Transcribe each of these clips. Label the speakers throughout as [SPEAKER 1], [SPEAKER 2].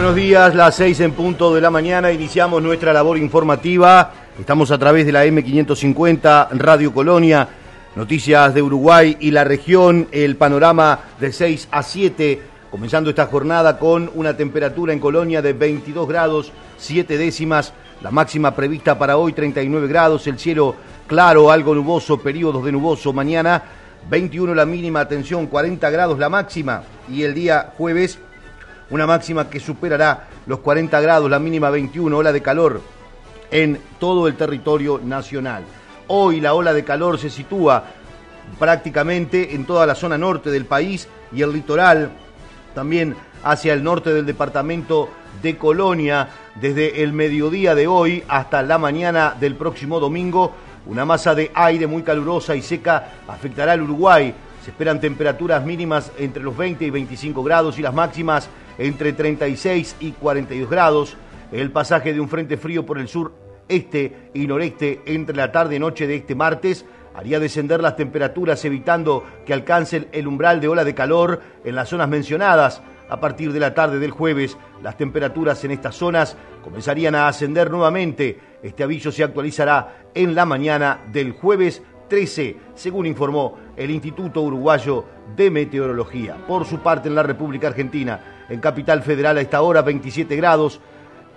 [SPEAKER 1] buenos días, las seis en punto de la mañana, iniciamos nuestra labor informativa. Estamos a través de la M550 Radio Colonia, noticias de Uruguay y la región, el panorama de 6 a 7, comenzando esta jornada con una temperatura en Colonia de 22 grados, 7 décimas, la máxima prevista para hoy 39 grados, el cielo claro, algo nuboso, periodos de nuboso mañana, 21 la mínima, atención, 40 grados la máxima y el día jueves una máxima que superará los 40 grados, la mínima 21, ola de calor en todo el territorio nacional. Hoy la ola de calor se sitúa prácticamente en toda la zona norte del país y el litoral, también hacia el norte del departamento de Colonia, desde el mediodía de hoy hasta la mañana del próximo domingo. Una masa de aire muy calurosa y seca afectará al Uruguay. Se esperan temperaturas mínimas entre los 20 y 25 grados y las máximas entre 36 y 42 grados. El pasaje de un frente frío por el sur este y noreste entre la tarde y noche de este martes haría descender las temperaturas evitando que alcancen el umbral de ola de calor en las zonas mencionadas. A partir de la tarde del jueves, las temperaturas en estas zonas comenzarían a ascender nuevamente. Este aviso se actualizará en la mañana del jueves 13, según informó el Instituto Uruguayo de Meteorología. Por su parte, en la República Argentina, en Capital Federal a esta hora 27 grados,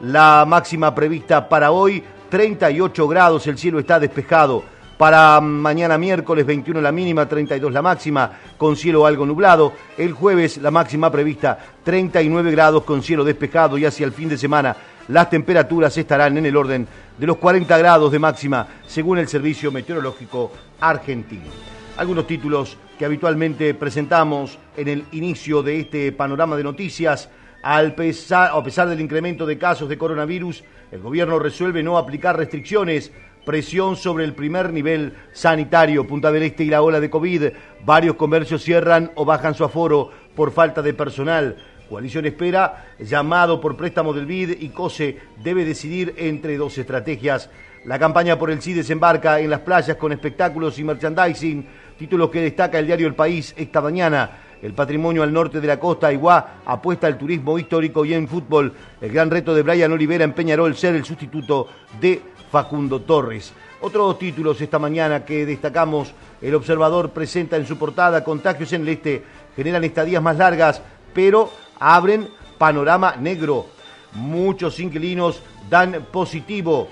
[SPEAKER 1] la máxima prevista para hoy 38 grados, el cielo está despejado. Para mañana miércoles 21 la mínima, 32 la máxima, con cielo algo nublado. El jueves la máxima prevista 39 grados con cielo despejado y hacia el fin de semana las temperaturas estarán en el orden de los 40 grados de máxima, según el Servicio Meteorológico Argentino. Algunos títulos que habitualmente presentamos en el inicio de este panorama de noticias. A pesar del incremento de casos de coronavirus, el gobierno resuelve no aplicar restricciones presión sobre el primer nivel sanitario, Punta del Este y la ola de COVID. Varios comercios cierran o bajan su aforo por falta de personal. Coalición espera, llamado por préstamo del BID y COSE, debe decidir entre dos estrategias. La campaña por el sí desembarca en las playas con espectáculos y merchandising, títulos que destaca el diario El País esta mañana. El patrimonio al norte de la costa, Iguá, apuesta al turismo histórico y en fútbol. El gran reto de Brian Olivera en Peñarol ser el sustituto de Facundo Torres. Otros títulos esta mañana que destacamos, el observador presenta en su portada contagios en el este, generan estadías más largas, pero abren panorama negro. Muchos inquilinos dan positivo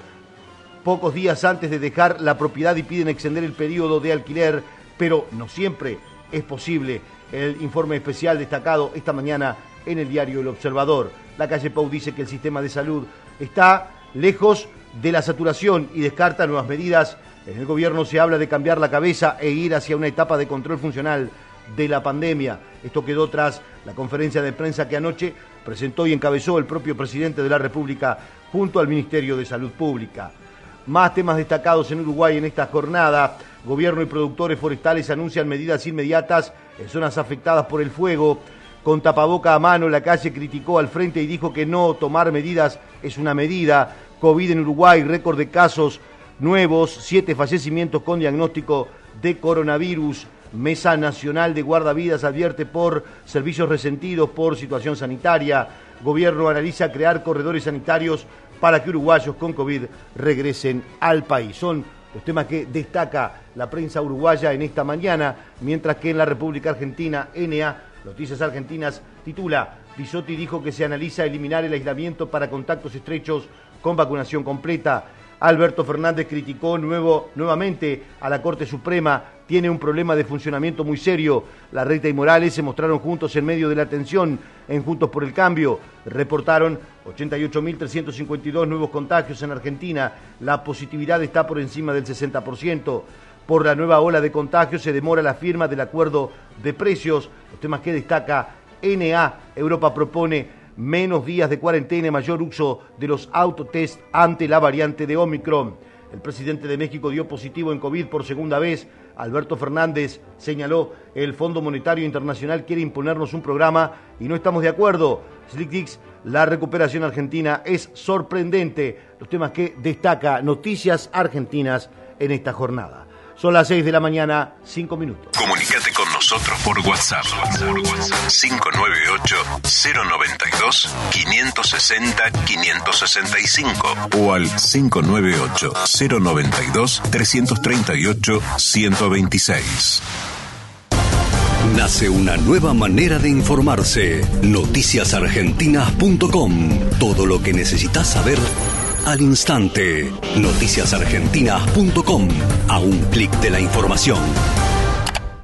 [SPEAKER 1] pocos días antes de dejar la propiedad y piden extender el periodo de alquiler, pero no siempre es posible. El informe especial destacado esta mañana en el diario El Observador. La calle Pau dice que el sistema de salud está lejos de la saturación y descarta nuevas medidas. En el gobierno se habla de cambiar la cabeza e ir hacia una etapa de control funcional de la pandemia. Esto quedó tras la conferencia de prensa que anoche presentó y encabezó el propio presidente de la República junto al Ministerio de Salud Pública. Más temas destacados en Uruguay en esta jornada. Gobierno y productores forestales anuncian medidas inmediatas en zonas afectadas por el fuego. Con tapaboca a mano, la calle criticó al frente y dijo que no tomar medidas es una medida. COVID en Uruguay, récord de casos nuevos, siete fallecimientos con diagnóstico de coronavirus. Mesa Nacional de Guardavidas advierte por servicios resentidos por situación sanitaria. Gobierno analiza crear corredores sanitarios para que uruguayos con COVID regresen al país. Son los temas que destaca la prensa uruguaya en esta mañana, mientras que en la República Argentina, NA, Noticias Argentinas, titula, Bisotti dijo que se analiza eliminar el aislamiento para contactos estrechos con vacunación completa. Alberto Fernández criticó nuevo, nuevamente a la Corte Suprema, tiene un problema de funcionamiento muy serio. La Reta y Morales se mostraron juntos en medio de la tensión en Juntos por el Cambio. Reportaron 88.352 nuevos contagios en Argentina. La positividad está por encima del 60%. Por la nueva ola de contagios se demora la firma del acuerdo de precios. Los temas que destaca NA. Europa propone menos días de cuarentena y mayor uso de los autotest ante la variante de Omicron. El presidente de México dio positivo en COVID por segunda vez. Alberto Fernández señaló, el Fondo Monetario Internacional quiere imponernos un programa y no estamos de acuerdo. Slick la recuperación argentina es sorprendente. Los temas que destaca Noticias Argentinas en esta jornada. Son las 6 de la mañana, 5 minutos.
[SPEAKER 2] Comunicate con nosotros por WhatsApp. 598-092-560-565 o al 598-092-338-126.
[SPEAKER 3] Nace una nueva manera de informarse. Noticiasargentinas.com. Todo lo que necesitas saber al instante. Noticiasargentinas.com. A un clic de la información.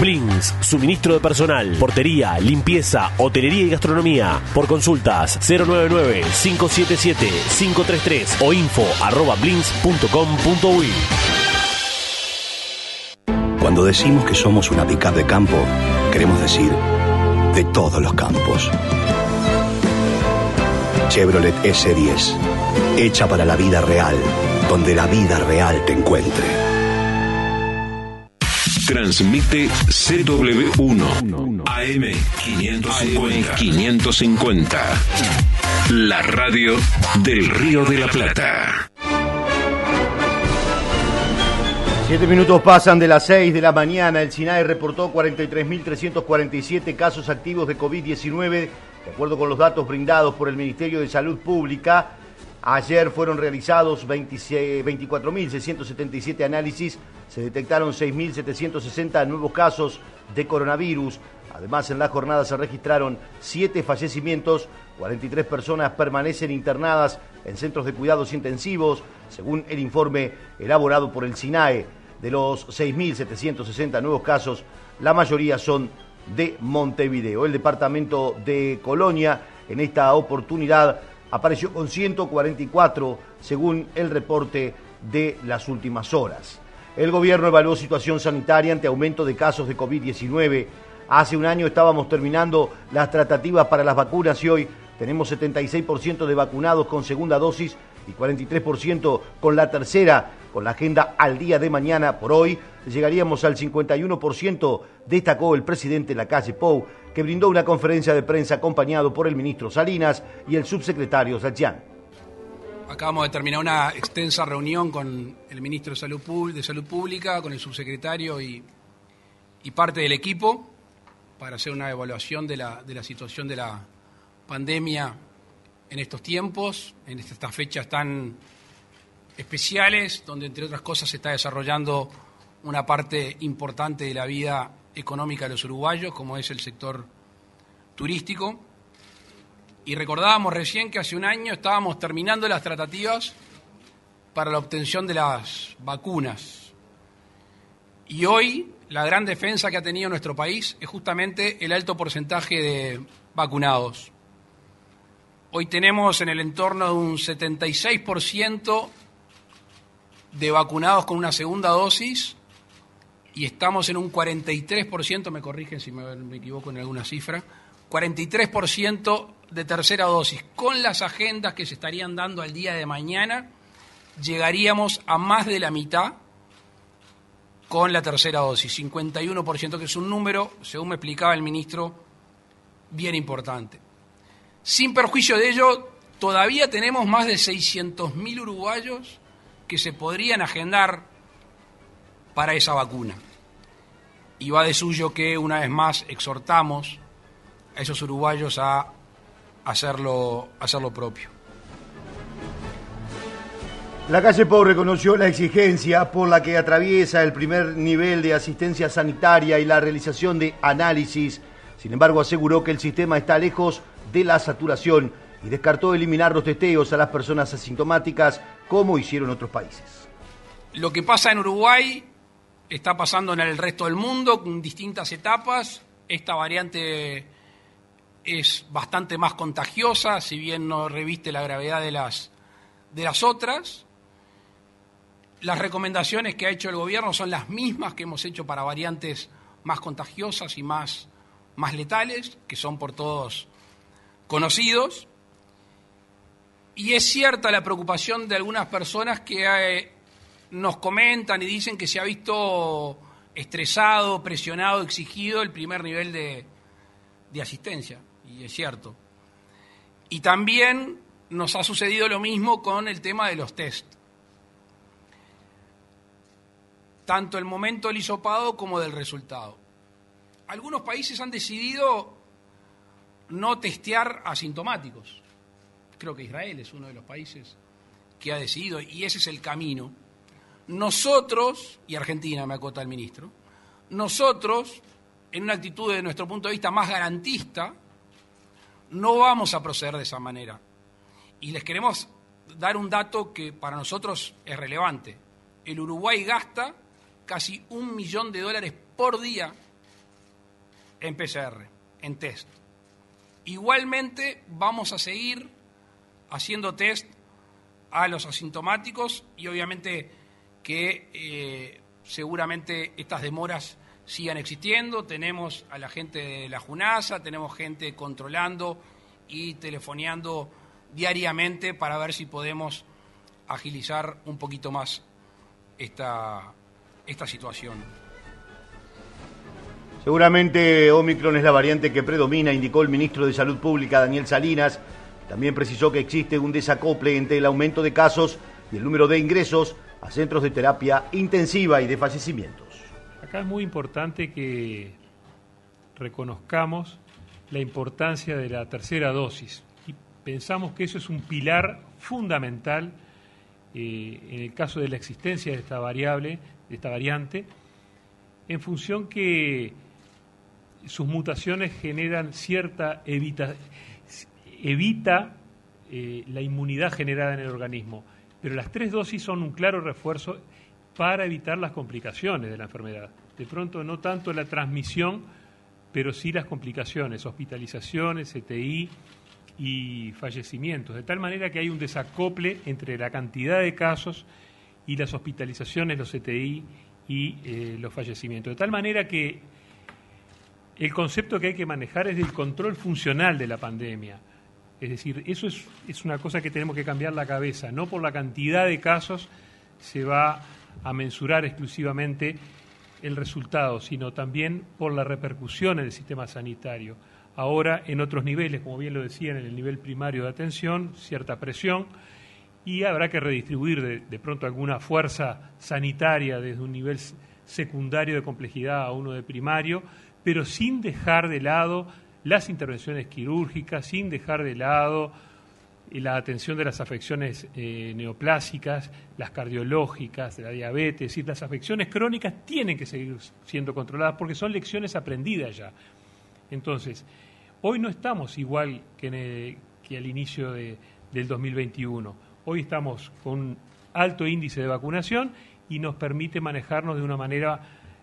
[SPEAKER 4] Blins, suministro de personal, portería, limpieza, hotelería y gastronomía. Por consultas 099-577-533 o info arroba.
[SPEAKER 3] Cuando decimos que somos una pickup de campo, queremos decir de todos los campos. Chevrolet S10, hecha para la vida real, donde la vida real te encuentre.
[SPEAKER 2] Transmite CW1 AM 550 550. La radio del Río de la Plata.
[SPEAKER 1] Siete minutos pasan de las seis de la mañana. El SINAE reportó 43.347 casos activos de COVID-19, de acuerdo con los datos brindados por el Ministerio de Salud Pública. Ayer fueron realizados 24.677 análisis, se detectaron 6.760 nuevos casos de coronavirus. Además, en la jornada se registraron 7 fallecimientos, 43 personas permanecen internadas en centros de cuidados intensivos, según el informe elaborado por el SINAE. De los 6.760 nuevos casos, la mayoría son de Montevideo. El departamento de Colonia, en esta oportunidad, apareció con 144 según el reporte de las últimas horas. El gobierno evaluó situación sanitaria ante aumento de casos de COVID-19. Hace un año estábamos terminando las tratativas para las vacunas y hoy tenemos 76% de vacunados con segunda dosis y 43% con la tercera. Con la agenda al día de mañana por hoy llegaríamos al 51%, destacó el presidente Lacalle Pou, que brindó una conferencia de prensa acompañado por el ministro Salinas y el subsecretario Sachián.
[SPEAKER 5] Acabamos de terminar una extensa reunión con el ministro de Salud, Pública, con el subsecretario y, y, parte del equipo para hacer una evaluación de la, de la situación de la pandemia en estos tiempos, en estas fechas tan especiales, donde entre otras cosas se está desarrollando una parte importante de la vida económica de los uruguayos, como es el sector turístico. Y recordábamos recién que hace un año estábamos terminando las tratativas para la obtención de las vacunas. Y hoy la gran defensa que ha tenido nuestro país es justamente el alto porcentaje de vacunados. Hoy tenemos en el entorno de un 76% de vacunados con una segunda dosis y estamos en un 43%, me corrigen si me, equivoco en alguna cifra, 43% de tercera dosis. Con las agendas que se estarían dando al día de mañana, llegaríamos a más de la mitad con la tercera dosis, 51%, que es un número, según me explicaba el ministro, bien importante. Sin perjuicio de ello, todavía tenemos más de 600.000 uruguayos que se podrían agendar para esa vacuna. Y va de suyo que una vez más exhortamos a esos uruguayos a hacerlo, hacer lo propio.
[SPEAKER 1] La calle Pau reconoció la exigencia por la que atraviesa el primer nivel de asistencia sanitaria y la realización de análisis. Sin embargo, aseguró que el sistema está lejos de la saturación y descartó eliminar los testeos a las personas asintomáticas como hicieron otros países.
[SPEAKER 5] Lo que pasa en Uruguay está pasando en el resto del mundo con distintas etapas. Esta variante es bastante más contagiosa, si bien no reviste la gravedad de las, de las otras. Las recomendaciones que ha hecho el gobierno son las mismas que hemos hecho para variantes más contagiosas y más, más letales, que son por todos conocidos. Y es cierta la preocupación de algunas personas que eh, nos comentan y dicen que se ha visto estresado, presionado, exigido el primer nivel de, de asistencia. Y es cierto. Y también nos ha sucedido lo mismo con el tema de los test. tanto el momento del hisopado como del resultado. Algunos países han decidido no testear asintomáticos. Creo que Israel es uno de los países que ha decidido, y ese es el camino. Nosotros, y Argentina me acota el ministro, nosotros, en una actitud de nuestro punto de vista más garantista, no vamos a proceder de esa manera. Y les queremos dar un dato que para nosotros es relevante. El Uruguay gasta casi un millón de dólares por día en PCR, en test. Igualmente vamos a seguir haciendo test a los asintomáticos y obviamente que eh, seguramente estas demoras sigan existiendo. Tenemos a la gente de la JUNASA, tenemos gente controlando y telefoneando diariamente para ver si podemos agilizar un poquito más esta, esta situación.
[SPEAKER 1] Seguramente Omicron es la variante que predomina, indicó el ministro de Salud Pública, Daniel Salinas. También precisó que existe un desacople entre el aumento de casos y el número de ingresos a centros de terapia intensiva y de fallecimientos.
[SPEAKER 6] Acá es muy importante que reconozcamos la importancia de la tercera dosis y pensamos que eso es un pilar fundamental eh, en el caso de la existencia de esta variable de esta variante, en función que sus mutaciones generan cierta evita, evita eh, la inmunidad generada en el organismo. Pero las tres dosis son un claro refuerzo para evitar las complicaciones de la enfermedad. De pronto no tanto la transmisión, pero sí las complicaciones, hospitalizaciones, CTI y fallecimientos. De tal manera que hay un desacople entre la cantidad de casos y las hospitalizaciones, los CTI y eh, los fallecimientos. De tal manera que el concepto que hay que manejar es del control funcional de la pandemia. Es decir, eso es, es una cosa que tenemos que cambiar la cabeza. No por la cantidad de casos se va a mensurar exclusivamente el resultado, sino también por la repercusión en el sistema sanitario. Ahora, en otros niveles, como bien lo decían, en el nivel primario de atención, cierta presión, y habrá que redistribuir de, pronto alguna fuerza sanitaria desde un nivel secundario de complejidad a uno de primario, pero sin dejar de lado las intervenciones quirúrgicas, sin dejar de lado la atención de las afecciones eh, neoplásicas, las cardiológicas, la diabetes, es decir, las afecciones crónicas tienen que seguir siendo controladas porque son lecciones aprendidas ya. Entonces, hoy no estamos igual que, que al inicio de, del 2021 Hoy estamos con un alto índice de vacunación y nos permite manejarnos de una manera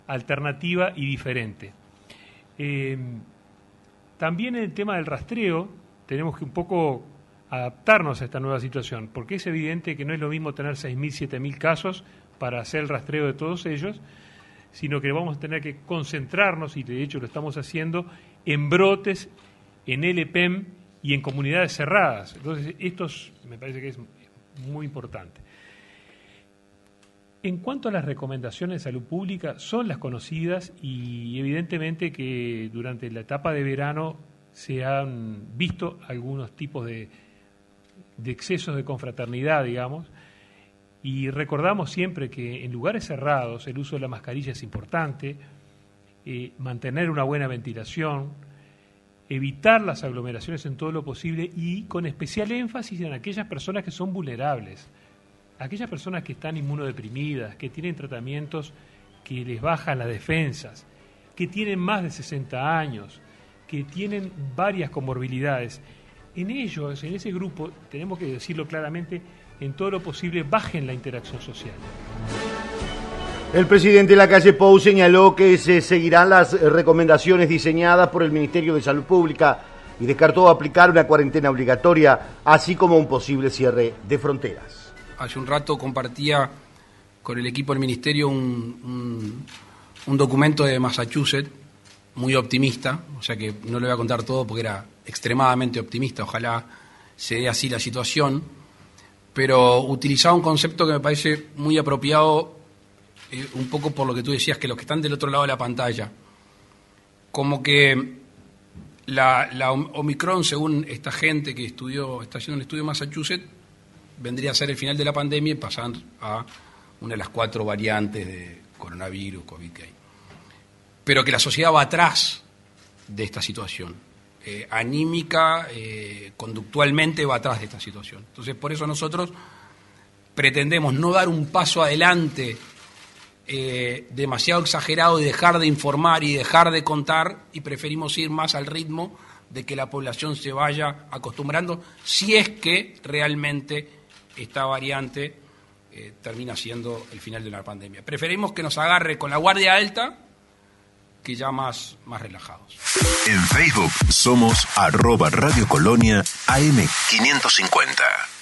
[SPEAKER 6] alternativa y diferente. Eh, también en el tema del rastreo tenemos que un poco adaptarnos a esta nueva situación, porque es evidente que no es lo mismo tener 6.000, 7.000 casos para hacer el rastreo de todos ellos, sino que vamos a tener que concentrarnos, y de hecho lo estamos haciendo, en brotes, en LPEM y en comunidades cerradas. Entonces, esto me parece que es muy importante. En cuanto a las recomendaciones de salud pública, son las conocidas y evidentemente que durante la etapa de verano se han visto algunos tipos de, excesos de confraternidad, digamos, y recordamos siempre que en lugares cerrados el uso de la mascarilla es importante, eh, mantener una buena ventilación, evitar las aglomeraciones en todo lo posible y con especial énfasis en aquellas personas que son vulnerables, aquellas personas que están inmunodeprimidas, que tienen tratamientos que les bajan las defensas, que tienen más de 60 años, que tienen varias comorbilidades, en ellos, en ese grupo, tenemos que decirlo claramente, en todo lo posible bajen la interacción social.
[SPEAKER 1] El presidente de la calle Pou señaló que se seguirán las recomendaciones diseñadas por el Ministerio de Salud Pública y descartó aplicar una cuarentena obligatoria, así como un posible cierre de fronteras.
[SPEAKER 5] Hace un rato compartía con el equipo del Ministerio un, un documento de Massachusetts muy optimista, o sea que no le voy a contar todo porque era extremadamente optimista, ojalá se dé así la situación, pero utilizaba un concepto que me parece muy apropiado, eh, un poco por lo que tú decías, que los que están del otro lado de la pantalla, como que la, Omicron, según esta gente que estudió, está haciendo un estudio en Massachusetts, vendría a ser el final de la pandemia y pasar a una de las cuatro variantes de coronavirus, COVID que hay. Pero que la sociedad va atrás de esta situación eh, anímica, eh, conductualmente va atrás de esta situación. Entonces, por eso nosotros pretendemos no dar un paso adelante eh, demasiado exagerado y dejar de informar y dejar de contar y preferimos ir más al ritmo de que la población se vaya acostumbrando si es que realmente esta variante termina siendo el final de la pandemia. Preferimos que nos agarre con la guardia alta que ya más, más relajados.
[SPEAKER 2] En Facebook somos arroba Radio Colonia AM550.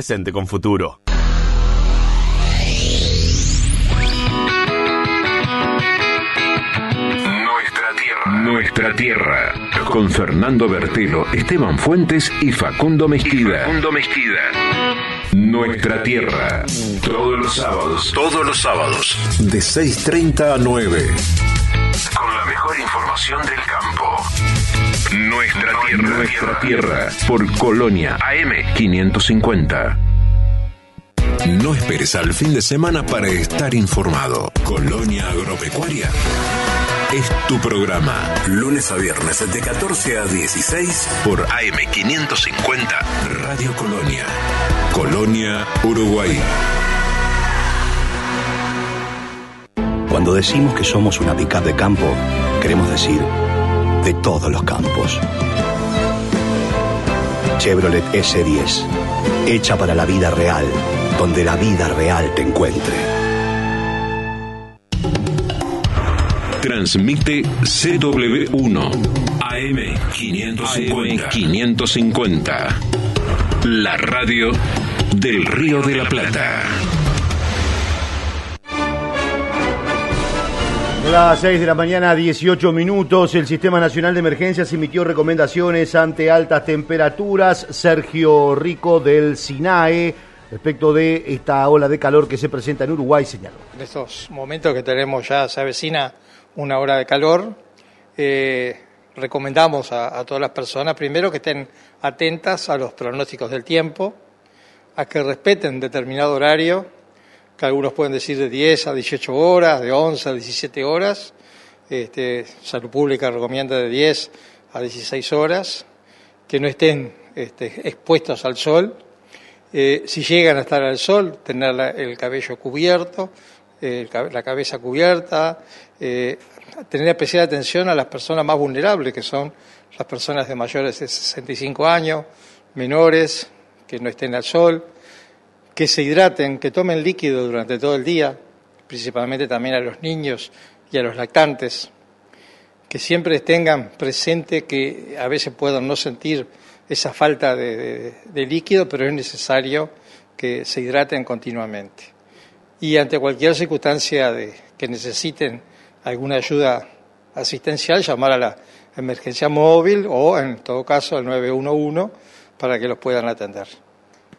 [SPEAKER 4] presente con futuro.
[SPEAKER 2] Nuestra tierra. Nuestra tierra. Con Fernando Bertelo, Esteban Fuentes y Facundo Mezquida. Facundo Mezquida. Nuestra tierra. Todos los sábados. Todos los sábados. De 6.30 a 9. Con la mejor información del campo. Nuestra tierra. Nuestra tierra. Por Colonia AM550. No esperes al fin de semana para estar informado. Colonia Agropecuaria es tu programa. Lunes a viernes de 14 a 16 por AM550 Radio Colonia. Colonia, Uruguay.
[SPEAKER 3] Cuando decimos que somos una pickup de campo, queremos decir de todos los campos. Chevrolet S10, hecha para la vida real, donde la vida real te encuentre.
[SPEAKER 2] Transmite CW1 AM550. 550 La radio del Río de la Plata.
[SPEAKER 1] Las 6 de la mañana, 18 minutos. El Sistema Nacional de Emergencias emitió recomendaciones ante altas temperaturas. Sergio Rico del SINAE, respecto de esta ola de calor que se presenta en Uruguay, señaló.
[SPEAKER 7] En estos momentos que tenemos ya, se avecina una hora de calor, eh, recomendamos a, a, todas las personas, primero, que estén atentas a los pronósticos del tiempo, a que respeten determinado horario que algunos pueden decir de 10 a 18 horas, de 11 a 17 horas. Este, Salud Pública recomienda de 10 a 16 horas, que no estén este, expuestos al sol. Eh, si llegan a estar al sol, tener la, el cabello cubierto, eh, la cabeza cubierta, eh, tener especial atención a las personas más vulnerables, que son las personas de mayores de 65 años, menores, que no estén al sol, que se hidraten, que tomen líquido durante todo el día, principalmente también a los niños y a los lactantes, que siempre tengan presente que a veces puedan no sentir esa falta de, de, líquido, pero es necesario que se hidraten continuamente. Y ante cualquier circunstancia de, que necesiten alguna ayuda asistencial, llamar a la emergencia móvil o, en todo caso, al 911 para que los puedan atender.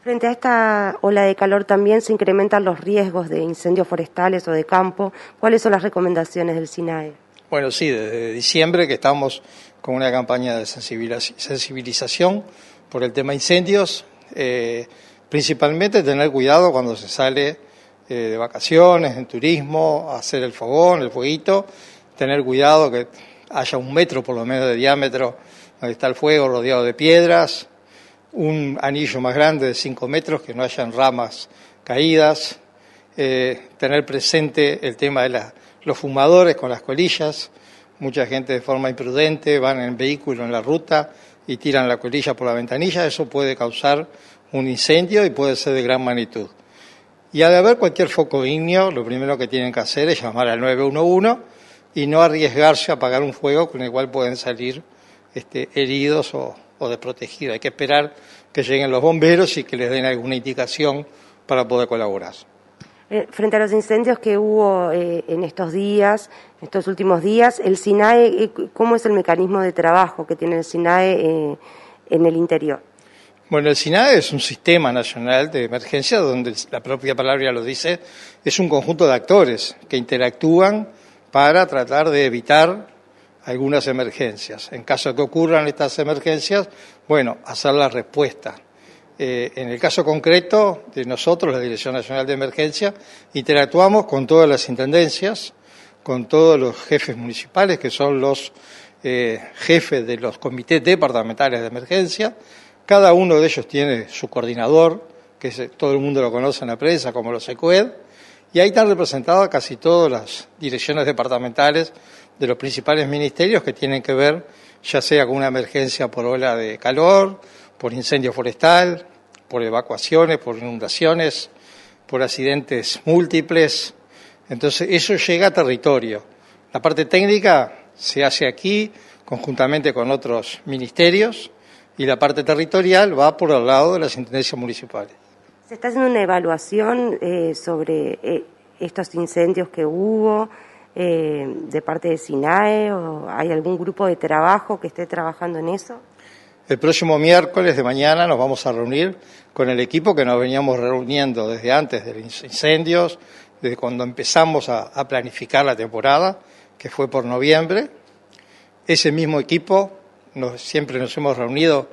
[SPEAKER 8] Frente a esta ola de calor también se incrementan los riesgos de incendios forestales o de campo. ¿Cuáles son las recomendaciones del SINAE?
[SPEAKER 7] Bueno, sí, desde diciembre que estamos con una campaña de sensibilización por el tema incendios, eh, principalmente tener cuidado cuando se sale eh, de vacaciones, en turismo, hacer el fogón, el fueguito, tener cuidado que haya un metro por lo menos de diámetro donde está el fuego rodeado de piedras, un anillo más grande de 5 metros, que no hayan ramas caídas, eh, tener presente el tema de los fumadores con las colillas, mucha gente de forma imprudente van en vehículo en la ruta y tiran la colilla por la ventanilla, eso puede causar un incendio y puede ser de gran magnitud. Y al haber cualquier foco ignio, lo primero que tienen que hacer es llamar al 911 y no arriesgarse a apagar un fuego con el cual pueden salir este, heridos o, o. Hay que esperar que lleguen los bomberos y que les den alguna indicación para poder colaborar.
[SPEAKER 8] Eh, frente a los incendios que hubo eh, en estos días, estos últimos días, el SINAE, eh, ¿cómo es el mecanismo de trabajo que tiene el SINAE en el interior?
[SPEAKER 7] Bueno, el SINAE es un sistema nacional de emergencia donde la propia palabra ya lo dice, es un conjunto de actores que interactúan para tratar de evitar algunas emergencias. En caso de que ocurran estas emergencias, bueno, hacer la respuesta. Eh, en el caso concreto de nosotros, la Dirección Nacional de Emergencia, interactuamos con todas las intendencias, con todos los jefes municipales, que son los eh, jefes de los comités departamentales de emergencia. Cada uno de ellos tiene su coordinador, que todo el mundo lo conoce en la prensa como los ECUED, y ahí están representadas casi todas las direcciones departamentales de los principales ministerios que tienen que ver ya sea con una emergencia por ola de calor, por incendio forestal, por evacuaciones, por inundaciones, por accidentes múltiples. Entonces, eso llega a territorio. La parte técnica se hace aquí conjuntamente con otros ministerios y la parte territorial va por el lado de las intendencias municipales.
[SPEAKER 8] ¿Se está haciendo una evaluación eh, sobre eh, estos incendios que hubo? Eh, de parte de SINAE o hay algún grupo de trabajo que esté trabajando en eso?
[SPEAKER 7] El próximo miércoles de mañana nos vamos a reunir con el equipo que nos veníamos reuniendo desde antes de los incendios, desde cuando empezamos a, planificar la temporada, que fue por noviembre. Ese mismo equipo siempre nos hemos reunido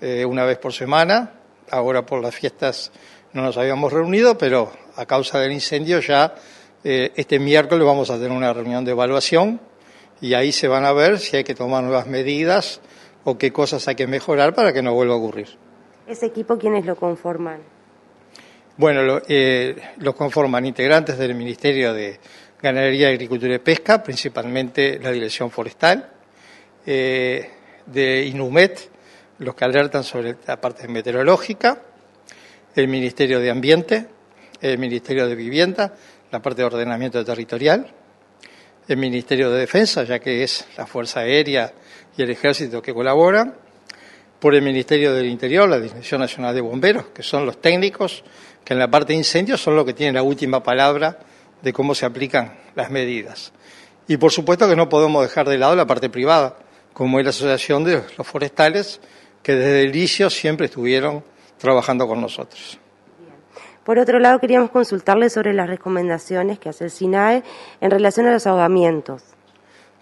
[SPEAKER 7] eh, una vez por semana, ahora por las fiestas no nos habíamos reunido, pero a causa del incendio ya eh, este miércoles vamos a tener una reunión de evaluación y ahí se van a ver si hay que tomar nuevas medidas o qué cosas hay que mejorar para que no vuelva a ocurrir.
[SPEAKER 8] ¿Ese equipo quiénes lo conforman?
[SPEAKER 7] Bueno, lo, eh, lo conforman integrantes del Ministerio de Ganadería, Agricultura y Pesca, principalmente la Dirección Forestal, eh, de INUMET, los que alertan sobre la parte meteorológica, el Ministerio de Ambiente, el Ministerio de Vivienda, la parte de ordenamiento territorial, el Ministerio de Defensa, ya que es la Fuerza Aérea y el Ejército que colaboran, por el Ministerio del Interior, la Dirección Nacional de Bomberos, que son los técnicos que en la parte de incendios son los que tienen la última palabra de cómo se aplican las medidas. Y por supuesto que no podemos dejar de lado la parte privada, como es la Asociación de los Forestales, que desde el inicio siempre estuvieron trabajando con nosotros.
[SPEAKER 8] Por otro lado, queríamos consultarle sobre las recomendaciones que hace el SINAE en relación a los ahogamientos.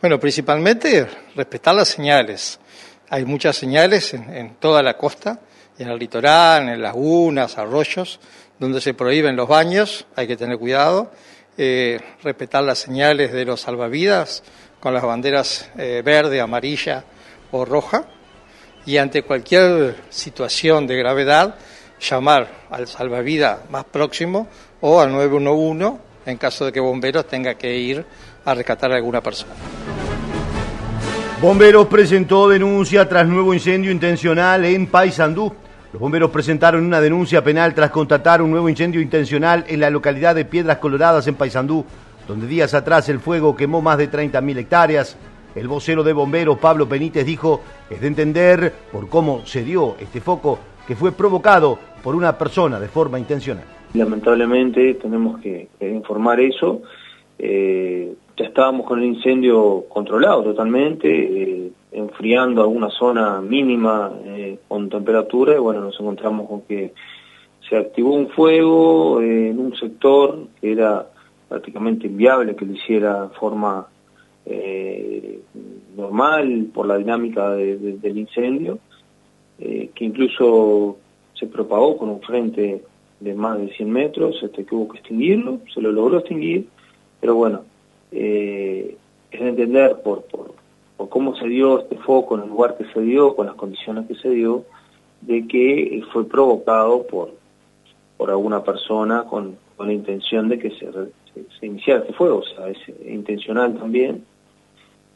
[SPEAKER 7] Bueno, principalmente respetar las señales. Hay muchas señales en, toda la costa, en el litoral, en lagunas, arroyos, donde se prohíben los baños, hay que tener cuidado. Eh, respetar las señales de los salvavidas con las banderas eh, verde, amarilla o roja. Y ante cualquier situación de gravedad, llamar al salvavidas más próximo o al 911 en caso de que bomberos tenga que ir a rescatar a alguna persona.
[SPEAKER 1] Bomberos presentó denuncia tras nuevo incendio intencional en Paysandú. Los bomberos presentaron una denuncia penal tras constatar un nuevo incendio intencional en la localidad de Piedras Coloradas en Paysandú, donde días atrás el fuego quemó más de 30.000 hectáreas. El vocero de bomberos, Pablo Benítez, dijo, es de entender por cómo se dio este foco que fue provocado por una persona de forma intencional.
[SPEAKER 9] Lamentablemente tenemos que, informar eso. Eh, ya estábamos con el incendio controlado totalmente, eh, enfriando alguna zona mínima eh, con temperatura y bueno, nos encontramos con que se activó un fuego en un sector que era prácticamente inviable que lo hiciera de forma eh, normal por la dinámica del incendio, eh, que incluso se propagó con un frente de más de 100 metros, este, que hubo que extinguirlo, se lo logró extinguir, pero bueno, eh, es de entender por, por, cómo se dio este foco en el lugar que se dio, con las condiciones que se dio, de que fue provocado por, por alguna persona con, con la intención de que se, se, iniciara este fuego, o sea, es intencional también.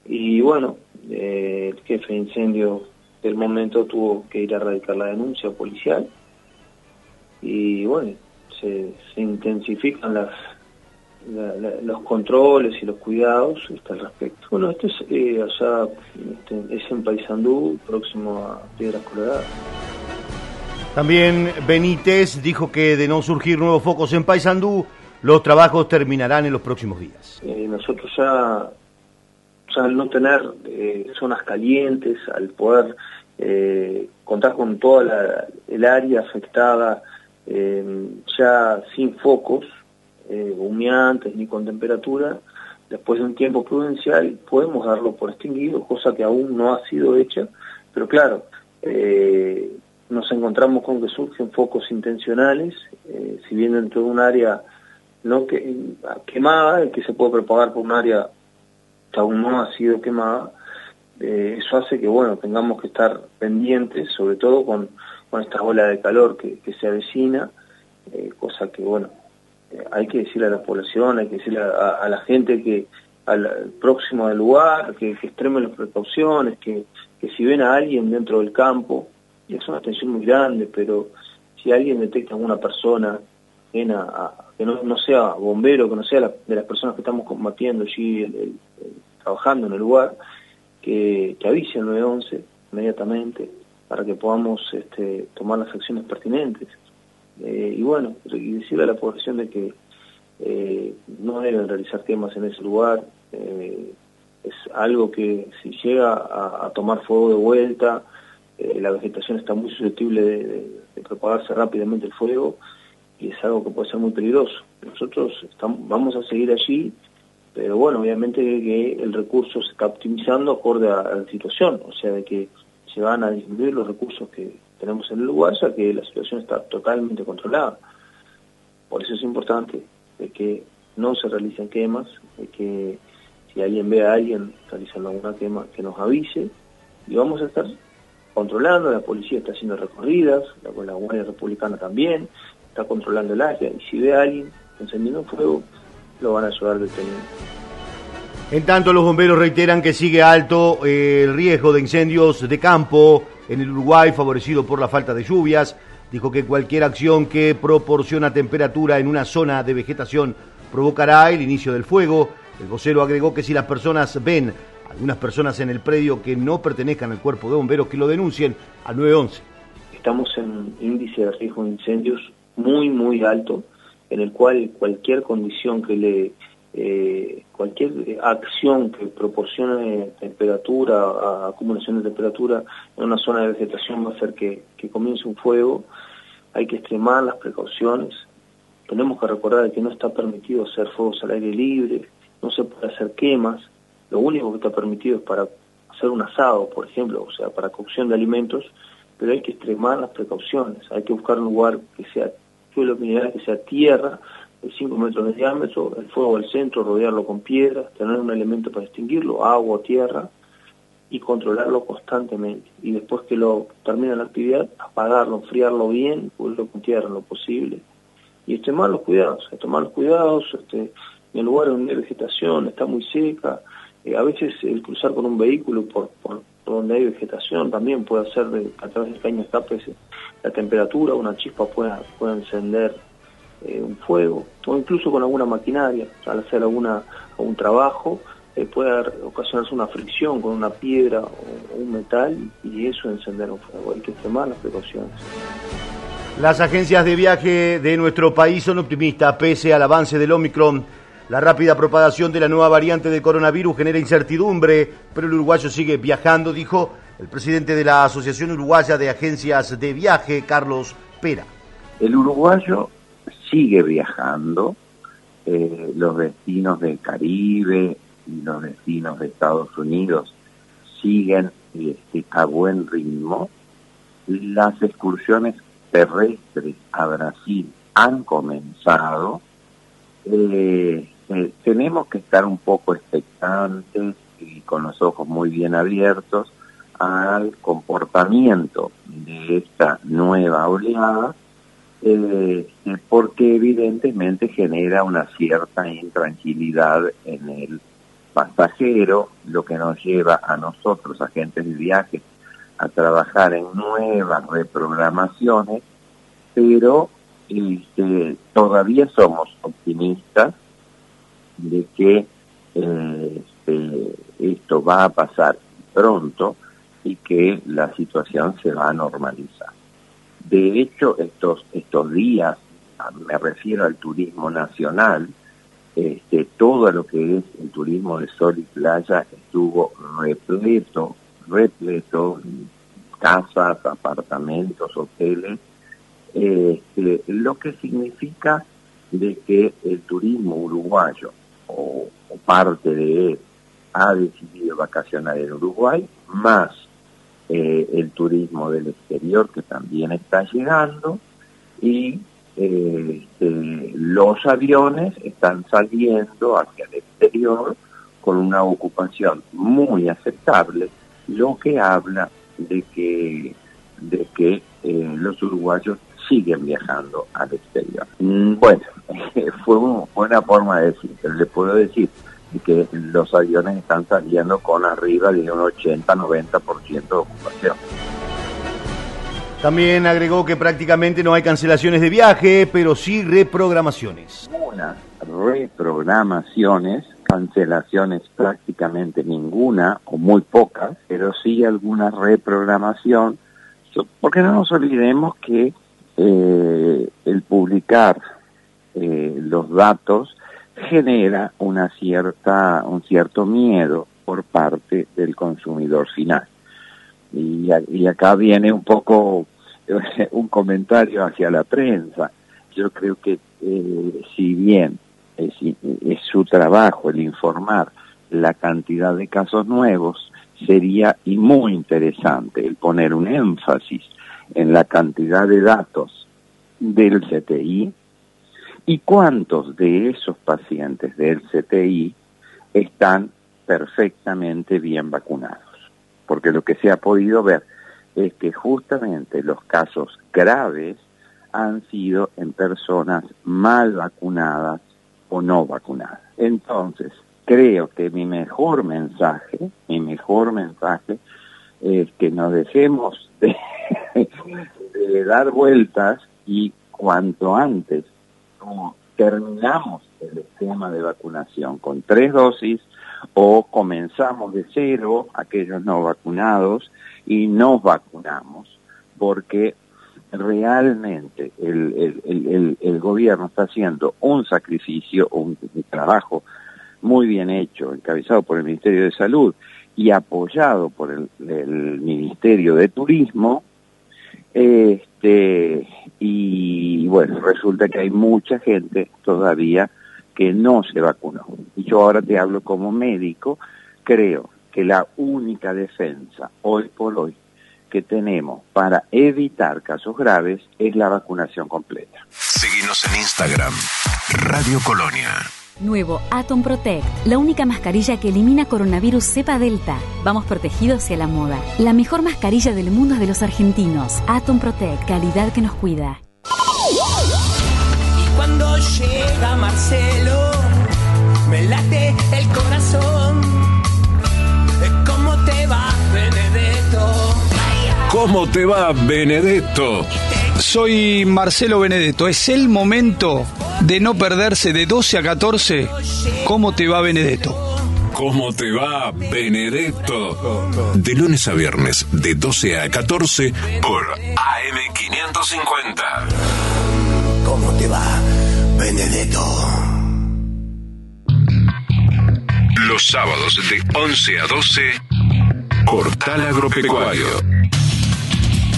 [SPEAKER 9] Y bueno, eh, el jefe de incendio del momento tuvo que ir a radicar la denuncia policial y bueno, se, intensifican las, los controles y los cuidados al respecto. Bueno, esto es, eh, este, es en Paysandú, próximo a Piedras Coloradas.
[SPEAKER 1] También Benítez dijo que de no surgir nuevos focos en Paysandú, los trabajos terminarán en los próximos días.
[SPEAKER 9] Eh, nosotros ya, ya, al no tener eh, zonas calientes, al poder eh, contar con toda el área afectada, ya sin focos humeantes ni con temperatura, después de un tiempo prudencial podemos darlo por extinguido, cosa que aún no ha sido hecha, pero claro, nos encontramos con que surgen focos intencionales, si bien dentro de un área no que, quemada, que se puede propagar por un área que aún no ha sido quemada, eh, eso hace que bueno tengamos que estar pendientes, sobre todo con, con esta ola de calor que, se avecina, eh, cosa que bueno, eh, hay que decirle a la población, hay que decirle a, la gente que al próximo del lugar, que, que extremen las precauciones, que, que si ven a alguien dentro del campo, y es una tensión muy grande, pero si alguien detecta a una persona que no, sea bombero, que no sea de las personas que estamos combatiendo allí, trabajando en el lugar, que, que avise al 911 inmediatamente para que podamos este, tomar las acciones pertinentes. Eh, y bueno, y decirle a la población de que eh, no deben realizar temas en ese lugar, eh, es algo que si llega a, tomar fuego de vuelta, la vegetación está muy susceptible de propagarse rápidamente el fuego, y es algo que puede ser muy peligroso. Nosotros estamos, vamos a seguir allí, pero bueno, obviamente que el recurso se está optimizando acorde a, la situación, o sea, de que se van a disminuir los recursos que tenemos en el lugar, ya que la situación está totalmente controlada. Por eso es importante de que no se realicen quemas, de que si alguien ve a alguien realizando alguna quema, que nos avise, y vamos a estar controlando, la policía está haciendo recorridas, la, la Guardia Republicana también, está controlando el área y si ve a alguien encendiendo fuego, lo van a ayudar detenido.
[SPEAKER 1] En tanto, los bomberos reiteran que sigue alto eh, el riesgo de incendios de campo en el Uruguay, favorecido por la falta de lluvias. Dijo que cualquier acción que proporciona temperatura en una zona de vegetación provocará el inicio del fuego. El vocero agregó que si las personas ven algunas personas en el predio que no pertenezcan al cuerpo de bomberos, que lo denuncien al 911.
[SPEAKER 9] Estamos en índice de riesgo de incendios muy, muy alto, en el cual cualquier condición que le, eh, cualquier acción que proporcione temperatura, acumulación de temperatura en una zona de vegetación va a hacer que, que comience un fuego, hay que extremar las precauciones, tenemos que recordar que no está permitido hacer fuegos al aire libre, no se puede hacer quemas, lo único que está permitido es para hacer un asado, por ejemplo, o sea, para cocción de alimentos, pero hay que extremar las precauciones, hay que buscar un lugar que sea suelo mineral, que sea tierra, de 5 metros de diámetro, el fuego al centro, rodearlo con piedras, tener un elemento para extinguirlo, agua, tierra, y controlarlo constantemente. Y después que lo termine la actividad, apagarlo, enfriarlo bien, cubrirlo con tierra en lo posible. Y extremar los cuidados, extremar los cuidados, este, en el lugar donde hay vegetación, está muy seca, eh, a veces el cruzar con un vehículo por, por, donde hay vegetación también puede hacer a través de caña escape la temperatura, una chispa puede, puede encender eh, un fuego, o incluso con alguna maquinaria, al hacer alguna, algún trabajo, eh, puede ocasionarse una fricción con una piedra o, un metal y eso encender un fuego. Hay que extremar las precauciones.
[SPEAKER 1] Las agencias de viaje de nuestro país son optimistas pese al avance del Omicron la rápida propagación de la nueva variante del coronavirus genera incertidumbre, pero el uruguayo sigue viajando, dijo el presidente de la Asociación Uruguaya de Agencias de Viaje, Carlos Pera.
[SPEAKER 10] el uruguayo sigue viajando, eh, los destinos del Caribe y los destinos de Estados Unidos siguen este, a buen ritmo. Las excursiones terrestres a Brasil han comenzado. Eh, eh, tenemos que estar un poco expectantes y con los ojos muy bien abiertos al comportamiento de esta nueva oleada, eh, porque evidentemente genera una cierta intranquilidad en el pasajero, lo que nos lleva a nosotros, agentes de viaje, a trabajar en nuevas reprogramaciones, pero este, todavía somos optimistas de que eh, este, esto va a pasar pronto y que la situación se va a normalizar. De hecho, estos, estos días, me refiero al turismo nacional, este, todo lo que es el turismo de sol y playa estuvo repleto, repleto, casas, apartamentos, hoteles, este, lo que significa de que el turismo uruguayo o, parte de él ha decidido vacacionar en Uruguay, más eh, el turismo del exterior que también está llegando y este, los aviones están saliendo hacia el exterior con una ocupación muy aceptable, lo que habla de que, de que eh, los uruguayos siguen viajando al exterior. Mm, bueno, fue, una forma de decir, pero le puedo decir que los aviones están saliendo con arriba de un 80-90% de ocupación.
[SPEAKER 1] También agregó que prácticamente no hay cancelaciones de viaje, pero sí reprogramaciones.
[SPEAKER 10] Unas reprogramaciones, cancelaciones prácticamente ninguna o muy pocas, pero sí alguna reprogramación, porque no nos olvidemos que eh, el publicar eh, los datos genera una cierta, un cierto miedo por parte del consumidor final. Y, y acá viene un poco un comentario hacia la prensa. Yo creo que eh, si bien es, es su trabajo el informar la cantidad de casos nuevos, sería y muy interesante el poner un énfasis en la cantidad de datos del CTI y cuántos de esos pacientes del CTI están perfectamente bien vacunados. Porque lo que se ha podido ver es que justamente los casos graves han sido en personas mal vacunadas o no vacunadas. Entonces, creo que mi mejor mensaje, mi mejor mensaje es que nos dejemos de, dar vueltas y cuanto antes terminamos el esquema de vacunación con tres dosis o comenzamos de cero aquellos no vacunados y nos vacunamos porque realmente el, el, gobierno está haciendo un sacrificio, un, trabajo muy bien hecho, encabezado por el Ministerio de Salud y apoyado por el, Ministerio de Turismo, este, y bueno, resulta que hay mucha gente todavía que no se vacunó. Y yo ahora te hablo como médico, creo que la única defensa hoy por hoy que tenemos para evitar casos graves es la vacunación completa.
[SPEAKER 2] Seguimos en Instagram, Radio Colonia.
[SPEAKER 11] Nuevo Atom Protect, la única mascarilla que elimina coronavirus cepa delta. Vamos protegidos hacia la moda. La mejor mascarilla del mundo es de los argentinos. Atom Protect, calidad que nos cuida.
[SPEAKER 12] Y cuando llega Marcelo, me late el corazón
[SPEAKER 2] ¿Cómo te va, Benedetto?
[SPEAKER 13] Soy Marcelo Benedetto. Es el momento de no perderse de 12 a 14. ¿Cómo te va, Benedetto?
[SPEAKER 2] ¿Cómo te va, Benedetto? De lunes a viernes, de 12 a 14, por AM550.
[SPEAKER 12] ¿Cómo te va, Benedetto?
[SPEAKER 2] Los sábados de 11 a 12, Portal Agropecuario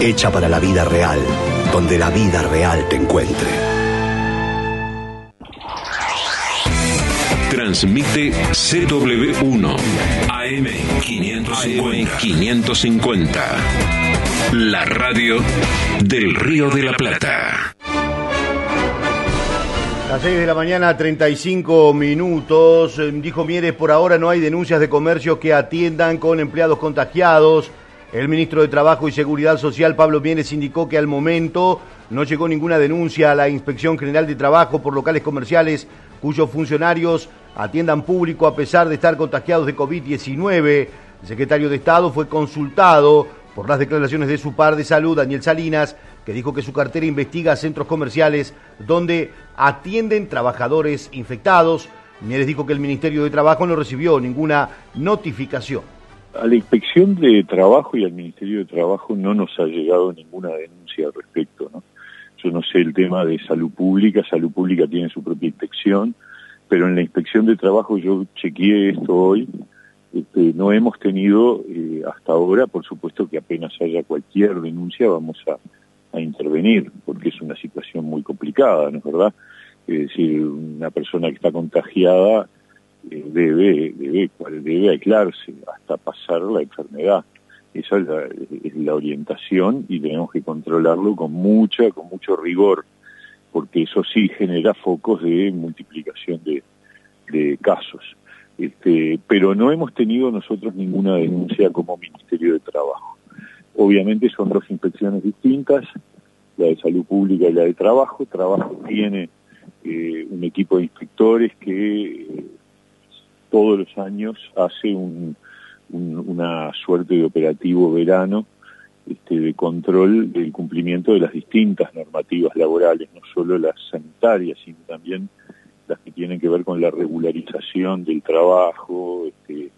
[SPEAKER 3] hecha para la vida real, donde la vida real te encuentre.
[SPEAKER 2] Transmite CW1 AM 550. 550. La radio del Río de la Plata.
[SPEAKER 1] Las 6 de la mañana, 35 minutos. Dijo Mieres, por ahora no hay denuncias de comercios que atiendan con empleados contagiados. El ministro de Trabajo y Seguridad Social, Pablo Mieres, indicó que al momento no llegó ninguna denuncia a la Inspección General de Trabajo por locales comerciales cuyos funcionarios atiendan público a pesar de estar contagiados de COVID-19. El secretario de Estado fue consultado por las declaraciones de su par de salud, Daniel Salinas, que dijo que su cartera investiga centros comerciales donde atienden trabajadores infectados. Mieres dijo que el Ministerio de Trabajo no recibió ninguna notificación.
[SPEAKER 14] A la inspección de trabajo y al Ministerio de Trabajo no nos ha llegado ninguna denuncia al respecto, ¿no? Yo no sé el tema de salud pública, salud pública tiene su propia inspección, pero en la inspección de trabajo yo chequeé esto hoy, este, no hemos tenido eh, hasta ahora, por supuesto que apenas haya cualquier denuncia vamos a, a intervenir, porque es una situación muy complicada, ¿no es verdad? Es decir, una persona que está contagiada eh, debe, debe, debe aislarse hasta pasar la enfermedad. Esa es la, es la orientación y tenemos que controlarlo con mucha, con mucho rigor, porque eso sí genera focos de multiplicación de, casos. Este, pero no hemos tenido nosotros ninguna denuncia como Ministerio de Trabajo. Obviamente son dos inspecciones distintas, la de salud pública y la de trabajo. Trabajo tiene eh, un equipo de inspectores que eh, todos los años hace un, un, una suerte de operativo verano este, de control del cumplimiento de las distintas normativas laborales, no solo las sanitarias, sino también las que tienen que ver con la regularización del trabajo, este,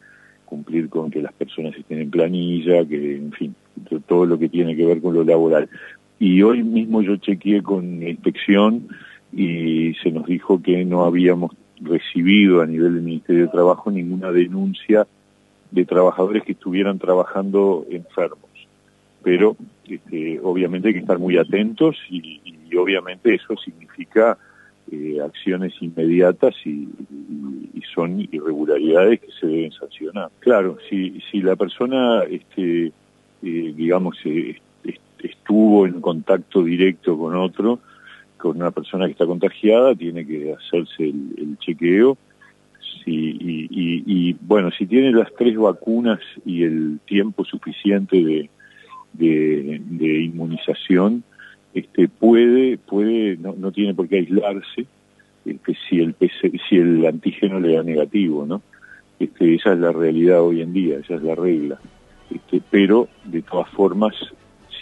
[SPEAKER 14] cumplir con que las personas estén en planilla, que en fin, todo lo que tiene que ver con lo laboral. Y hoy mismo yo chequeé con inspección y se nos dijo que no habíamos recibido a nivel del Ministerio de Trabajo ninguna denuncia de trabajadores que estuvieran trabajando enfermos. Pero este, obviamente hay que estar muy atentos y, y obviamente eso significa eh, acciones inmediatas y, y, y, son irregularidades que se deben sancionar. Claro, si, si la persona, este, eh, digamos, eh, estuvo en contacto directo con otro, con una persona que está contagiada, tiene que hacerse el, el chequeo. Sí, y, y, y, bueno, si tiene las tres vacunas y el tiempo suficiente de, de, inmunización, este, puede, puede, no, no tiene por qué aislarse, este, si el PC, si el antígeno le da negativo, ¿no? Este, esa es la realidad hoy en día, esa es la regla. Este, pero de todas formas,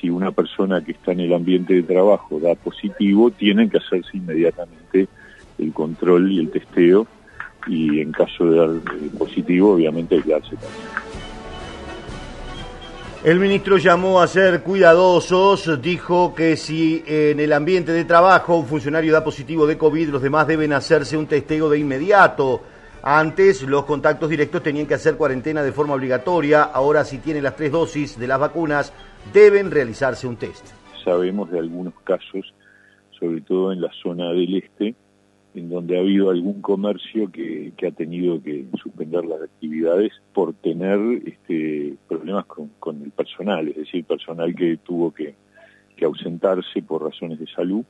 [SPEAKER 14] si una persona que está en el ambiente de trabajo da positivo, tienen que hacerse inmediatamente el control y el testeo y en caso de dar eh, positivo, obviamente aislarse también.
[SPEAKER 1] El ministro llamó a ser cuidadosos, dijo que si en el ambiente de trabajo un funcionario da positivo de COVID, los demás deben hacerse un testeo de inmediato. Antes los contactos directos tenían que hacer cuarentena de forma obligatoria, ahora si tienen las tres dosis de las vacunas deben realizarse un test.
[SPEAKER 14] Sabemos de algunos casos, sobre todo en la zona del este, en donde ha habido algún comercio que, ha tenido que suspender las actividades por tener este, problemas con, el personal, es decir, personal que tuvo que, ausentarse por razones de salud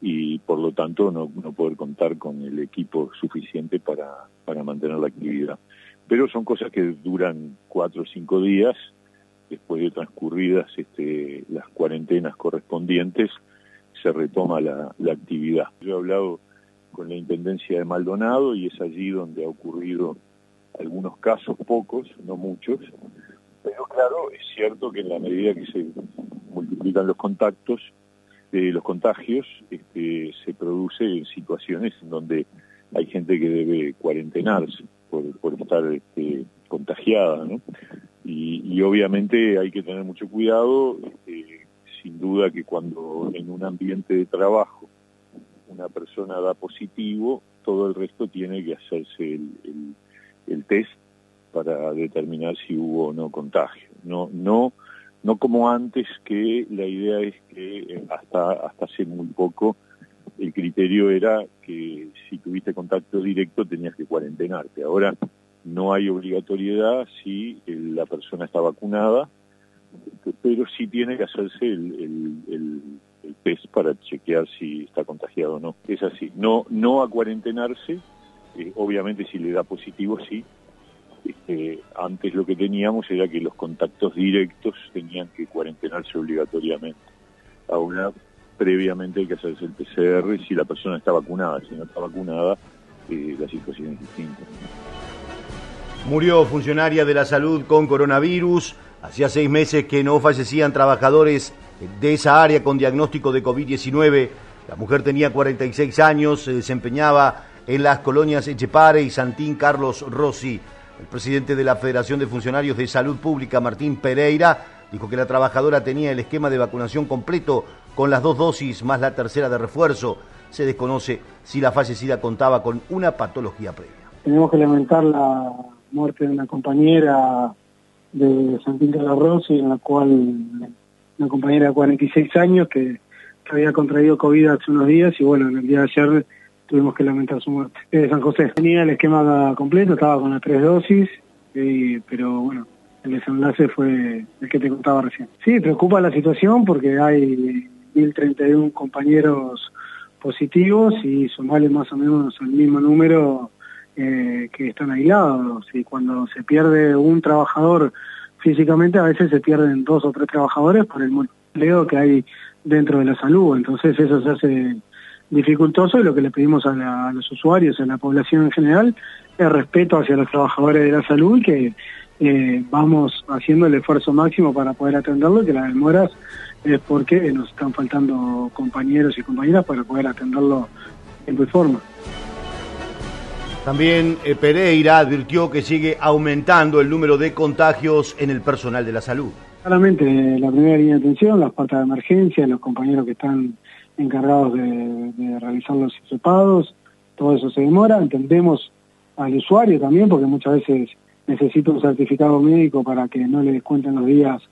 [SPEAKER 14] y por lo tanto no, poder contar con el equipo suficiente para mantener la actividad. Pero son cosas que duran cuatro o cinco días después de transcurridas este, las cuarentenas correspondientes, se retoma la, actividad. Yo he hablado con la Intendencia de Maldonado y es allí donde ha ocurrido algunos casos, pocos, no muchos, pero claro, es cierto que en la medida que se multiplican los contactos, eh, los contagios, este, se produce en situaciones en donde hay gente que debe cuarentenarse por, por estar este, contagiada, ¿no? Y, y, obviamente hay que tener mucho cuidado, este, sin duda que cuando en un ambiente de trabajo una persona da positivo, todo el resto tiene que hacerse el, el, el test para determinar si hubo o no contagio. No, no, no como antes que la idea es que eh, hasta, hasta hace muy poco el criterio era que si tuviste contacto directo tenías que cuarentenarte. Ahora no hay obligatoriedad si la persona está vacunada, pero sí tiene que hacerse el, test para chequear si está contagiado o no. Es así. No, no a cuarentenarse, eh, obviamente si le da positivo sí. Este, antes lo que teníamos era que los contactos directos tenían que cuarentenarse obligatoriamente. Ahora previamente hay que hacerse el PCR si la persona está vacunada. Si no está vacunada, eh, la situación es distinta.
[SPEAKER 1] Murió funcionaria de la salud con coronavirus. Hacía seis meses que no fallecían trabajadores de esa área con diagnóstico de COVID-19. La mujer tenía 46 años, se desempeñaba en las colonias Echepare y Santín Carlos Rossi. El presidente de la Federación de Funcionarios de Salud Pública, Martín Pereira, dijo que la trabajadora tenía el esquema de vacunación completo con las dos dosis más la tercera de refuerzo. Se desconoce si la fallecida contaba con una patología previa.
[SPEAKER 15] Tenemos que lamentar la muerte de una compañera de Santín Carlos Rossi, en la cual una compañera de 46 años que, había contraído COVID hace unos días y bueno, en el día de ayer tuvimos que lamentar su muerte. De San José tenía el esquema completo, estaba con las tres dosis, y, pero bueno, el desenlace fue el que te contaba recién. Sí, preocupa la situación porque hay 1.031 compañeros positivos y sumale más o menos el mismo número eh, que están aislados. Y cuando se pierde un trabajador físicamente, a veces se pierden dos o tres trabajadores por el empleo que hay dentro de la salud. Entonces eso se hace dificultoso y lo que le pedimos a, la, los usuarios, a la población en general, es respeto hacia los trabajadores de la salud y que eh, vamos haciendo el esfuerzo máximo para poder atenderlo y que las demoras es porque nos están faltando compañeros y compañeras para poder atenderlo en tu forma.
[SPEAKER 1] También eh, Pereira advirtió que sigue aumentando el número de contagios en el personal de la salud.
[SPEAKER 15] Claramente, la primera línea de atención, las puertas de emergencia, los compañeros que están encargados de, realizar los hisopados, todo eso se demora, entendemos al usuario también, porque muchas veces necesita un certificado médico para que no le descuenten los días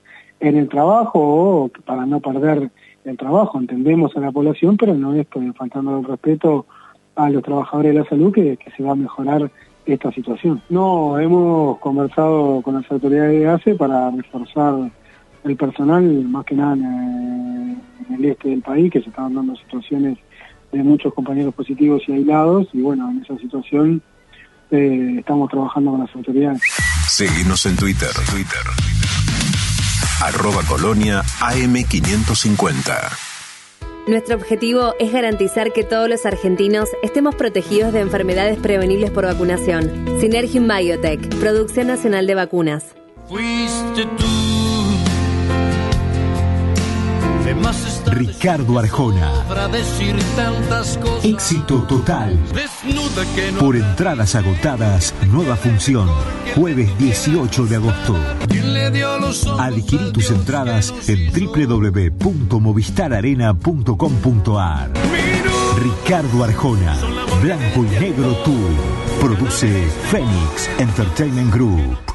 [SPEAKER 15] en el trabajo o para no perder el trabajo, entendemos a la población, pero no es que faltando el respeto a los trabajadores de la salud que, que se va a mejorar esta situación. No, hemos conversado con las autoridades de ACE para reforzar el personal, más que nada en, el este del país, que se estaban dando situaciones de muchos compañeros positivos y aislados, y bueno, en esa situación eh, estamos trabajando con las autoridades.
[SPEAKER 2] Seguimos en Twitter, Twitter. Arroba Colonia AM550.
[SPEAKER 16] Nuestro objetivo es garantizar que todos los argentinos estemos protegidos de enfermedades prevenibles por vacunación. Synergium Biotech, Producción Nacional de Vacunas.
[SPEAKER 12] Fuiste tú.
[SPEAKER 17] Ricardo Arjona. Éxito total.
[SPEAKER 12] Que no
[SPEAKER 17] Por entradas agotadas, nueva función. Jueves 18 de agosto. Adquirí tus entradas en www.movistararena.com.ar. Ricardo Arjona. Blanco y Negro Tour. Produce Phoenix Entertainment Group.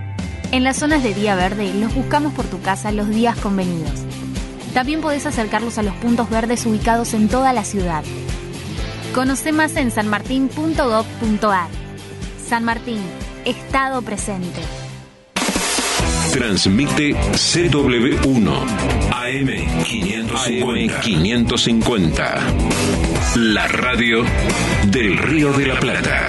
[SPEAKER 18] En las zonas de día verde los buscamos por tu casa los días convenidos. También podés acercarlos a los puntos verdes ubicados en toda la ciudad. Conoce más en sanmartin.gov.ar. San Martín, Estado presente.
[SPEAKER 2] Transmite CW1 AM550. 550. La radio del Río de la Plata.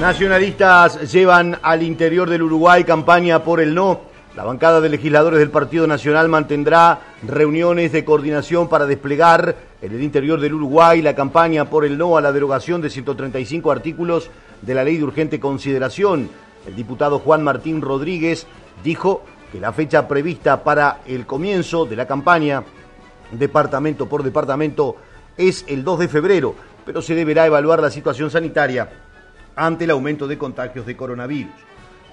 [SPEAKER 1] Nacionalistas llevan al interior del Uruguay campaña por el no. La bancada de legisladores del Partido Nacional mantendrá reuniones de coordinación para desplegar en el interior del Uruguay la campaña por el no a la derogación de 135 artículos de la ley de urgente consideración. El diputado Juan Martín Rodríguez dijo que la fecha prevista para el comienzo de la campaña, departamento por departamento, es el 2 de febrero, pero se deberá evaluar la situación sanitaria ante el aumento de contagios de coronavirus.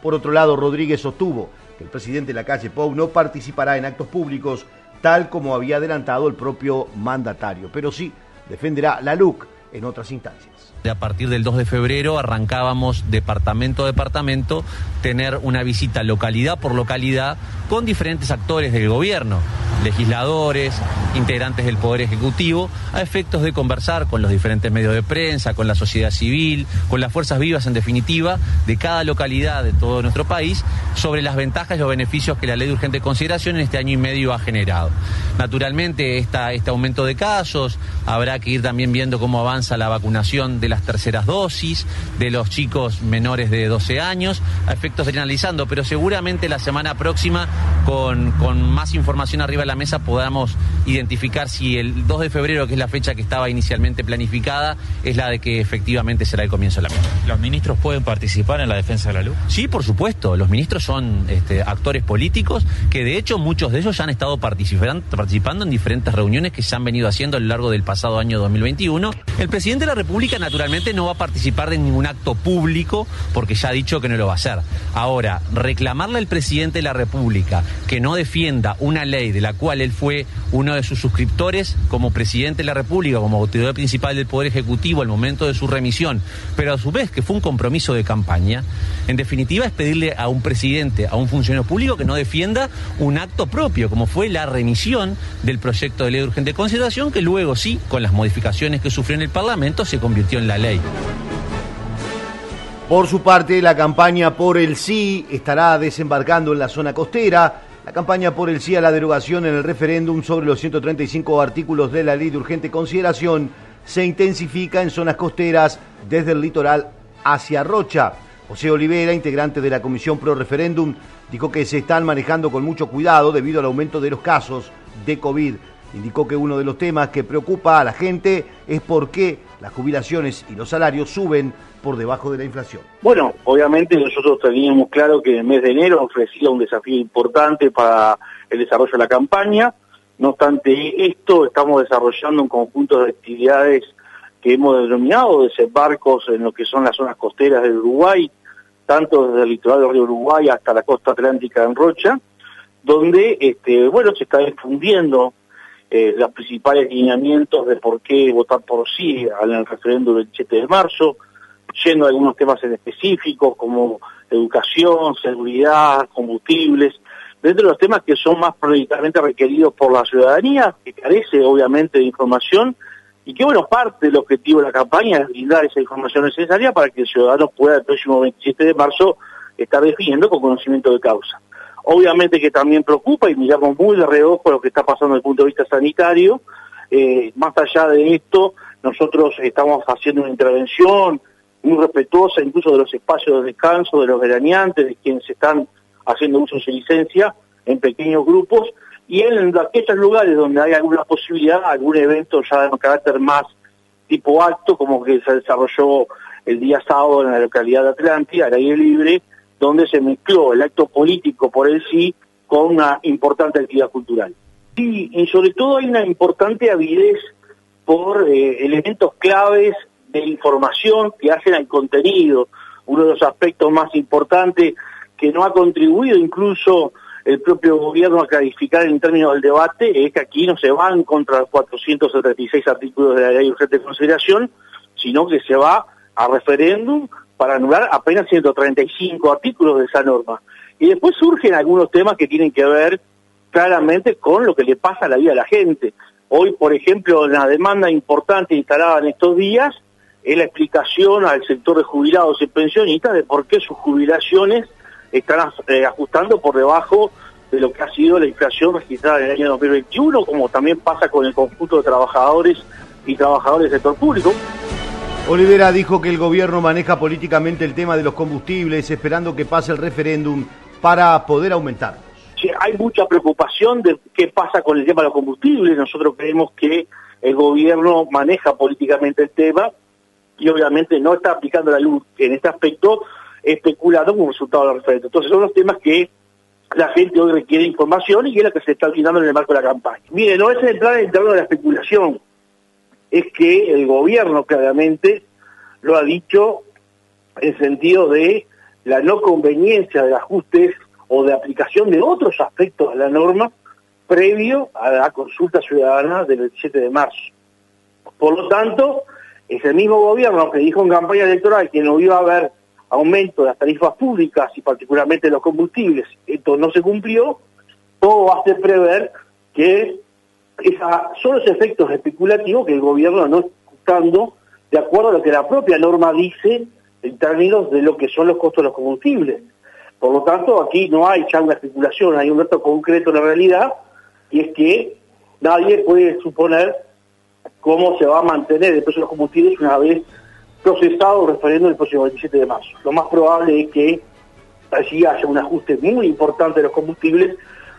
[SPEAKER 1] Por otro lado, Rodríguez sostuvo que el presidente de la calle Pou no participará en actos públicos tal como había adelantado el propio mandatario, pero sí defenderá la LUC en otras instancias.
[SPEAKER 19] A partir del 2 de febrero arrancábamos departamento a departamento tener una visita localidad por localidad con diferentes actores del gobierno, legisladores, integrantes del Poder Ejecutivo, a efectos de conversar con los diferentes medios de prensa, con la sociedad civil, con las fuerzas vivas en definitiva de cada localidad de todo nuestro país sobre las ventajas y los beneficios que la ley de urgente consideración en este año y medio ha generado. Naturalmente, esta, este aumento de casos, habrá que ir también viendo cómo avanza la vacunación de las terceras dosis, de los chicos menores de 12 años, a efectos de ir analizando, pero seguramente la semana próxima, con, con más información arriba de la mesa, podamos identificar si el 2 de febrero, que es la fecha que estaba inicialmente planificada, es la de que efectivamente será el comienzo de la misma.
[SPEAKER 20] ¿Los ministros pueden participar en la defensa de la luz?
[SPEAKER 19] Sí, por supuesto. Los ministros son este, actores políticos que de hecho muchos de ellos ya han estado participando, participando en diferentes reuniones que se han venido haciendo a lo largo del pasado año 2021. El presidente de la República naturalmente no va a participar de ningún acto público porque ya ha dicho que no lo va a hacer. Ahora, reclamarle al presidente de la República que no defienda una ley de la cual él fue uno de sus suscriptores como presidente de la República, como autoridad principal del Poder Ejecutivo al momento de su remisión, pero a su vez que fue un compromiso de campaña, en definitiva es pedirle a un presidente, a un funcionario público que no defienda un acto propio, como fue la remisión del proyecto de ley de urgente consideración, que luego sí, con las modificaciones que sufrió en el Parlamento, se convirtió en la ley.
[SPEAKER 1] Por su parte, la campaña por el sí estará desembarcando en la zona costera. La campaña por el sí a la derogación en el referéndum sobre los 135 artículos de la ley de urgente consideración se intensifica en zonas costeras desde el litoral hacia Rocha. José Olivera, integrante de la Comisión Pro Referéndum, dijo que se están manejando con mucho cuidado debido al aumento de los casos de COVID. Indicó que uno de los temas que preocupa a la gente es por qué las jubilaciones y los salarios suben por debajo de la inflación.
[SPEAKER 21] Bueno, obviamente nosotros teníamos claro que el mes de enero ofrecía un desafío importante para el desarrollo de la campaña. No obstante esto, estamos desarrollando un conjunto de actividades que hemos denominado desembarcos en lo que son las zonas costeras del Uruguay, tanto desde el litoral del río Uruguay hasta la costa atlántica en Rocha, donde este, bueno, se está difundiendo eh, los principales lineamientos de por qué votar por sí al referéndum del 7 de marzo, yendo a algunos temas en específicos como educación, seguridad, combustibles, dentro de los temas que son más prioritariamente requeridos por la ciudadanía, que carece obviamente de información y que bueno, parte del objetivo de la campaña es brindar esa información necesaria para que el ciudadano pueda el próximo 27 de marzo estar definiendo con conocimiento de causa. Obviamente que también preocupa y miramos muy de reojo lo que está pasando desde el punto de vista sanitario. Eh, más allá de esto, nosotros estamos haciendo una intervención muy respetuosa incluso de los espacios de descanso, de los veraneantes, de quienes están haciendo uso de su licencia en pequeños grupos y en aquellos lugares donde hay alguna posibilidad, algún evento ya de carácter más tipo acto, como que se desarrolló el día sábado en la localidad de Atlántida, al aire libre, donde se mezcló el acto político por el sí con una importante actividad cultural. Y, sobre todo hay una importante avidez por eh, elementos claves de información que hacen al contenido. Uno de los aspectos más importantes que no ha contribuido incluso el propio gobierno a clarificar en términos del debate es que aquí no se van contra los 476 artículos de la ley de urgente consideración, sino que se va a referéndum para anular apenas 135 artículos de esa norma. Y después surgen algunos temas que tienen que ver claramente con lo que le pasa a la vida de la gente. Hoy, por ejemplo, la demanda importante instalada en estos días es la explicación al sector de jubilados y pensionistas de por qué sus jubilaciones están eh, ajustando por debajo de lo que ha sido la inflación registrada en el año 2021, como también pasa con el conjunto de trabajadores y trabajadores del sector público.
[SPEAKER 1] Olivera dijo que el gobierno maneja políticamente el tema de los combustibles, esperando que pase el referéndum para poder aumentarlos.
[SPEAKER 21] Sí, hay mucha preocupación de qué pasa con el tema de los combustibles. Nosotros creemos que el gobierno maneja políticamente el tema y obviamente no está aplicando la luz en este aspecto especulando como resultado del referéndum. Entonces son los temas que la gente hoy requiere información y es la que se está brindando en el marco de la campaña. Mire, no es entrar en el terreno de la especulación, es que el gobierno claramente lo ha dicho en sentido de la no conveniencia de ajustes o de aplicación de otros aspectos de la norma previo a la consulta ciudadana del 27 de marzo. Por lo tanto, es el mismo gobierno que dijo en campaña electoral que no iba a haber aumento de las tarifas públicas y particularmente los combustibles, esto no se cumplió, todo hace prever que son los efectos especulativos que el gobierno no está buscando de acuerdo a lo que la propia norma dice en términos de lo que son los costos de los combustibles. Por lo tanto, aquí no hay ya una especulación, hay un dato concreto en la realidad, y es que nadie puede suponer cómo se va a mantener el precio de los combustibles una vez procesado el referéndum el próximo 27 de marzo. Lo más probable es que allí haya un ajuste muy importante de los combustibles,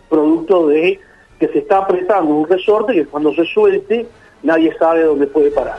[SPEAKER 21] producto de que se está apretando un resorte que cuando se suelte nadie sabe dónde puede parar.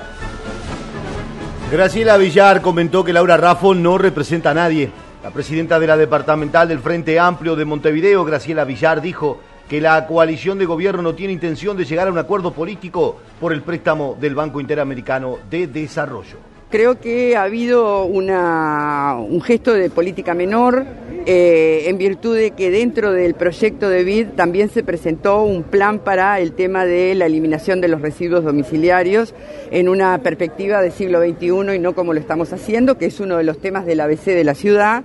[SPEAKER 1] Graciela Villar comentó que Laura Raffo no representa a nadie. La presidenta de la departamental del Frente Amplio de Montevideo, Graciela Villar, dijo que la coalición de gobierno no tiene intención de llegar a un acuerdo político por el préstamo del Banco Interamericano de Desarrollo.
[SPEAKER 22] Creo que ha habido una, un gesto de política menor eh, en virtud de que dentro del proyecto de BID también se presentó un plan para el tema de la eliminación de los residuos domiciliarios en una perspectiva del siglo XXI y no como lo estamos haciendo, que es uno de los temas del ABC de la ciudad.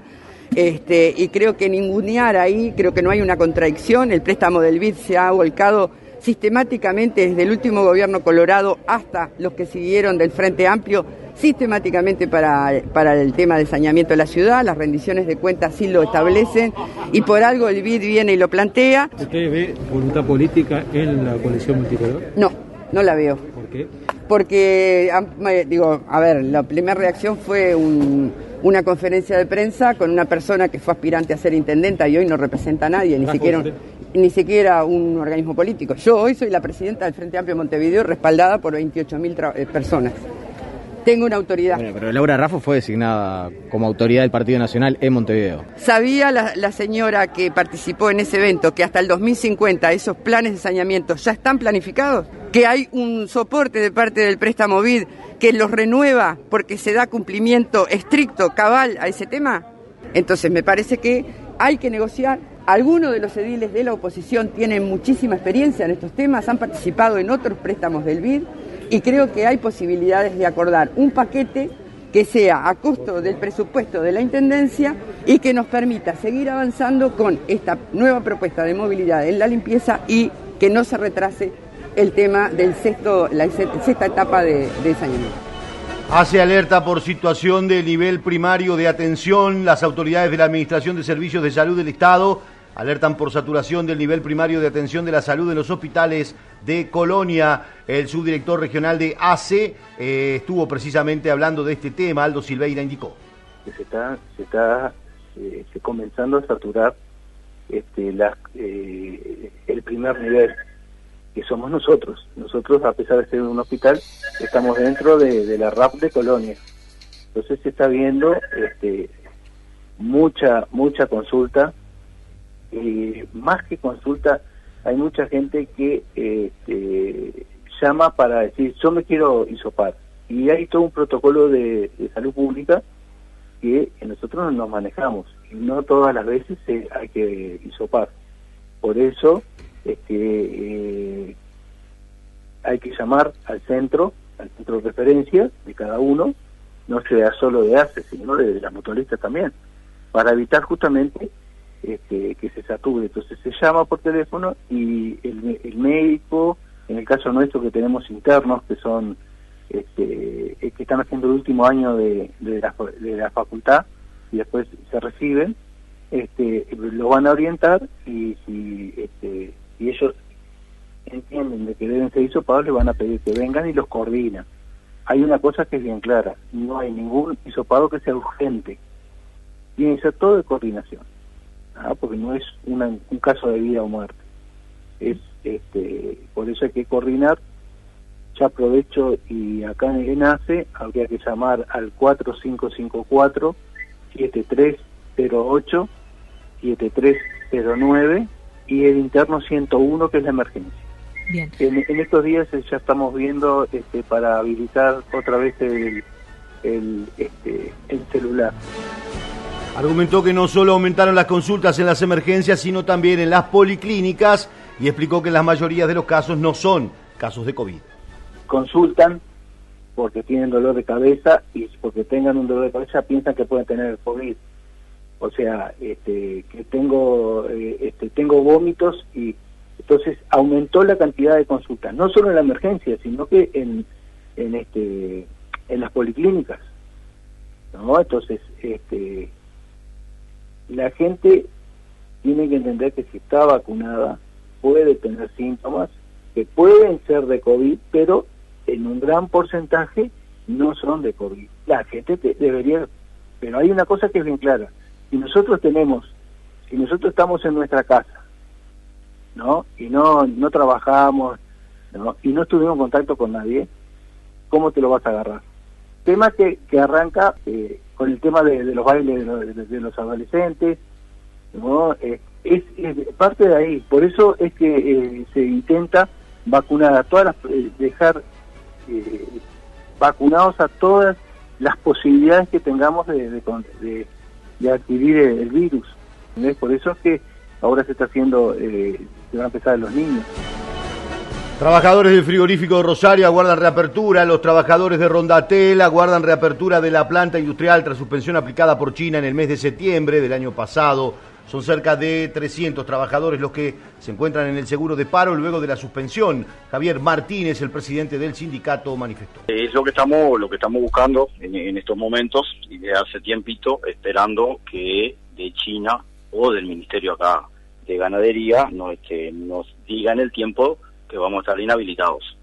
[SPEAKER 22] Este, y creo que ningunear ahí, creo que no hay una contradicción, el préstamo del BID se ha volcado sistemáticamente desde el último gobierno colorado hasta los que siguieron del Frente Amplio sistemáticamente para, para el tema de saneamiento de la ciudad, las rendiciones de cuentas sí lo establecen y por algo el BID viene y lo plantea.
[SPEAKER 23] ¿Usted ve voluntad política en la coalición multicolor?
[SPEAKER 22] No, no la veo.
[SPEAKER 23] ¿Por qué?
[SPEAKER 22] Porque, digo, a ver, la primera reacción fue una conferencia de prensa con una persona que fue aspirante a ser intendenta y hoy no representa a nadie, ni siquiera, ni siquiera un organismo político. Yo hoy soy la presidenta del Frente Amplio Montevideo respaldada por 28.000 eh, personas tengo una autoridad.
[SPEAKER 24] pero Laura Raffo fue designada como autoridad del Partido Nacional en Montevideo.
[SPEAKER 22] ¿Sabía la, señora que participó en ese evento que hasta el 2050 esos planes de saneamiento ya están planificados? ¿Que hay un soporte de parte del préstamo BID que los renueva porque se da cumplimiento estricto, cabal a ese tema? Entonces me parece que hay que negociar. Algunos de los ediles de la oposición tienen muchísima experiencia en estos temas, han participado en otros préstamos del BID y creo que hay posibilidades de acordar un paquete que sea a costo del presupuesto de la Intendencia y que nos permita seguir avanzando con esta nueva propuesta de movilidad en la limpieza y que no se retrase el tema del sexto, la sexta etapa de, de saneamiento.
[SPEAKER 1] Hace alerta por situación de nivel primario de atención. Las autoridades de la Administración de Servicios de Salud del Estado alertan por saturación del nivel primario de atención de la salud en los hospitales de Colonia. El subdirector regional de ACE eh, estuvo precisamente hablando de este tema. Aldo Silveira indicó.
[SPEAKER 25] Se está, se está eh, comenzando a saturar este, la, eh, el primer nivel, que somos nosotros. Nosotros, a pesar de ser un hospital, estamos dentro de, la RAP de Colonia. Entonces se está viendo este, mucha, mucha consulta, más que consulta, hay mucha gente que este, llama para decir, yo me quiero isopar. Y hay todo un protocolo de, salud pública que nosotros nos manejamos. Y no todas las veces hay que isopar. Por eso este, eh, hay que llamar al centro, al centro de referencia de cada uno, no sea solo de ACE, sino de, de las motoristas también, para evitar justamente este, que se sature. Entonces se llama por teléfono y el, médico, en el caso nuestro que tenemos internos, que son este, que están haciendo el último año de, la, de la facultad y después se reciben, este, los van a orientar y si este, y ellos entienden de que deben ser hisopados, les van a pedir que vengan y los coordinan. Hay una cosa que es bien clara, no hay ningún hisopado que sea urgente, tiene que ser todo de coordinación, ¿ah? porque no es una, un caso de vida o muerte. Es, este, por eso hay que coordinar ya aprovecho y acá en ENACE habría que llamar al 4554 7308 7309 y el interno 101 que es la emergencia.
[SPEAKER 26] Bien.
[SPEAKER 25] En, en estos días eh, ya estamos viendo este, para habilitar otra vez el, el, este, el celular.
[SPEAKER 1] Argumentó que no solo aumentaron las consultas en las emergencias, sino también en las policlínicas y explicó que la mayoría de los casos no son casos de COVID.
[SPEAKER 25] Consultan porque tienen dolor de cabeza y porque tengan un dolor de cabeza piensan que pueden tener COVID. O sea, este, que tengo, eh, este, tengo vómitos y entonces aumentó la cantidad de consultas, no solo en la emergencia, sino que en, en, este, en las policlínicas. ¿no? Entonces, este, la gente tiene que entender que si está vacunada puede tener síntomas que pueden ser de COVID, pero en un gran porcentaje no son de COVID. La gente te- debería, pero hay una cosa que es bien clara. Si nosotros tenemos, si nosotros estamos en nuestra casa, ¿no? Y no, no trabajamos, ¿no? Y no estuvimos en contacto con nadie, ¿cómo te lo vas a agarrar? Tema que, que arranca eh, con el tema de, los bailes de, los- de- los adolescentes, ¿no? Eh, es, es parte de ahí. Por eso es que eh, se intenta vacunar a todas las, eh, dejar vacunados a todas las posibilidades que tengamos de, de, de- adquirir el, virus. ¿entendés? Por eso es que ahora se está haciendo, se va a empezar en los niños.
[SPEAKER 1] Trabajadores del frigorífico de Rosario aguardan reapertura, los trabajadores de Rondatel aguardan reapertura de la planta industrial tras suspensión aplicada por China en el mes de septiembre del año pasado. Son cerca de 300 trabajadores los que se encuentran en el seguro de paro luego de la suspensión. Javier Martínez, el presidente del sindicato, manifestó.
[SPEAKER 27] Es lo que estamos, lo que estamos buscando en, estos momentos y de hace tiempito, esperando que de China o del Ministerio acá de Ganadería nos, este, nos digan el tiempo que vamos a estar inhabilitados.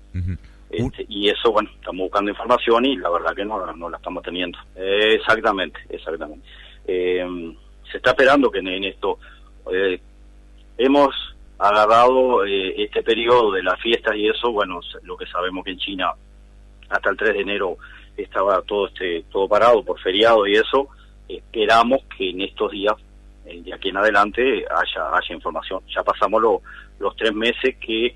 [SPEAKER 27] Este, y eso, bueno, estamos buscando información y la verdad que no, no la estamos teniendo. Eh, exactamente, exactamente. Eh, se está esperando que en, en esto eh, hemos agarrado eh, este periodo de las fiestas y eso, bueno, lo que sabemos que en China hasta el 3 de enero estaba todo este todo parado por feriado y eso, esperamos que en estos días, eh, de aquí en adelante, haya, haya información. Ya pasamos lo- los tres meses que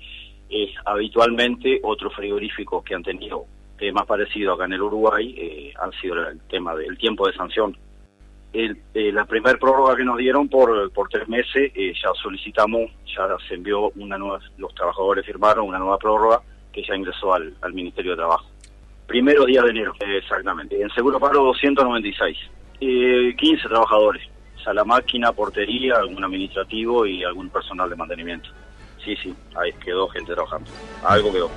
[SPEAKER 27] es habitualmente otros frigoríficos que han tenido temas parecidos acá en el Uruguay eh, han sido el tema del tiempo de sanción. El- eh, la primera prórroga que nos dieron por, por tres meses, eh, ya solicitamos, ya se envió una nueva, los trabajadores firmaron una nueva prórroga que ya ingresó al, al Ministerio de Trabajo. Primero día de enero, eh, exactamente. En Seguro Paro 296. Eh, 15 trabajadores. O sea, la máquina, portería, algún administrativo y algún personal de mantenimiento. Sí, sí, ahí quedó gente trabajando. Algo quedó.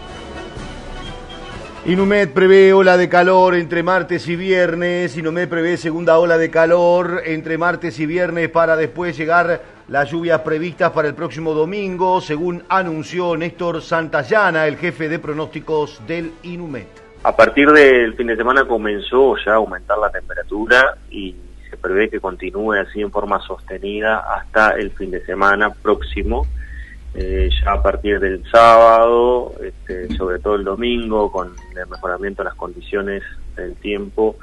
[SPEAKER 1] Inumet prevé ola de calor entre martes y viernes. Inumet prevé segunda ola de calor entre martes y viernes para después llegar las lluvias previstas para el próximo domingo, según anunció Néstor Santayana, el jefe de pronósticos del Inumet.
[SPEAKER 28] A partir del fin de semana comenzó ya a aumentar la temperatura y se prevé que continúe así en forma sostenida hasta el fin de semana próximo. Eh, ya a partir del sábado, este, sobre todo el domingo, con el mejoramiento de las condiciones del tiempo,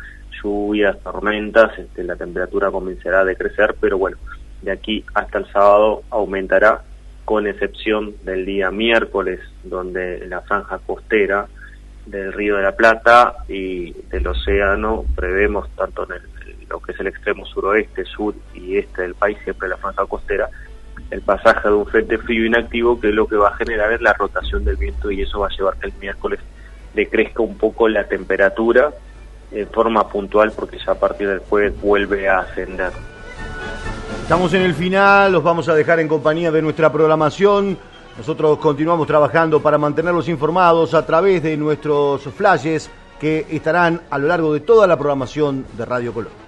[SPEAKER 28] lluvias, tormentas, este, la temperatura comenzará a decrecer, pero bueno, de aquí hasta el sábado aumentará, con excepción del día miércoles, donde la franja costera del Río de la Plata y del océano prevemos tanto en el- lo que es el extremo suroeste, sur y este del país, siempre la franja costera, el pasaje de un frente frío inactivo que lo que va a generar es la rotación del viento y eso va a llevar que el miércoles decrezca un poco la temperatura en forma puntual porque ya a partir del jueves vuelve a ascender.
[SPEAKER 1] Estamos en el final, los vamos a dejar en compañía de nuestra programación. Nosotros continuamos trabajando para mantenerlos informados a través de nuestros flashes que estarán a lo largo de toda la programación de Radio Colón.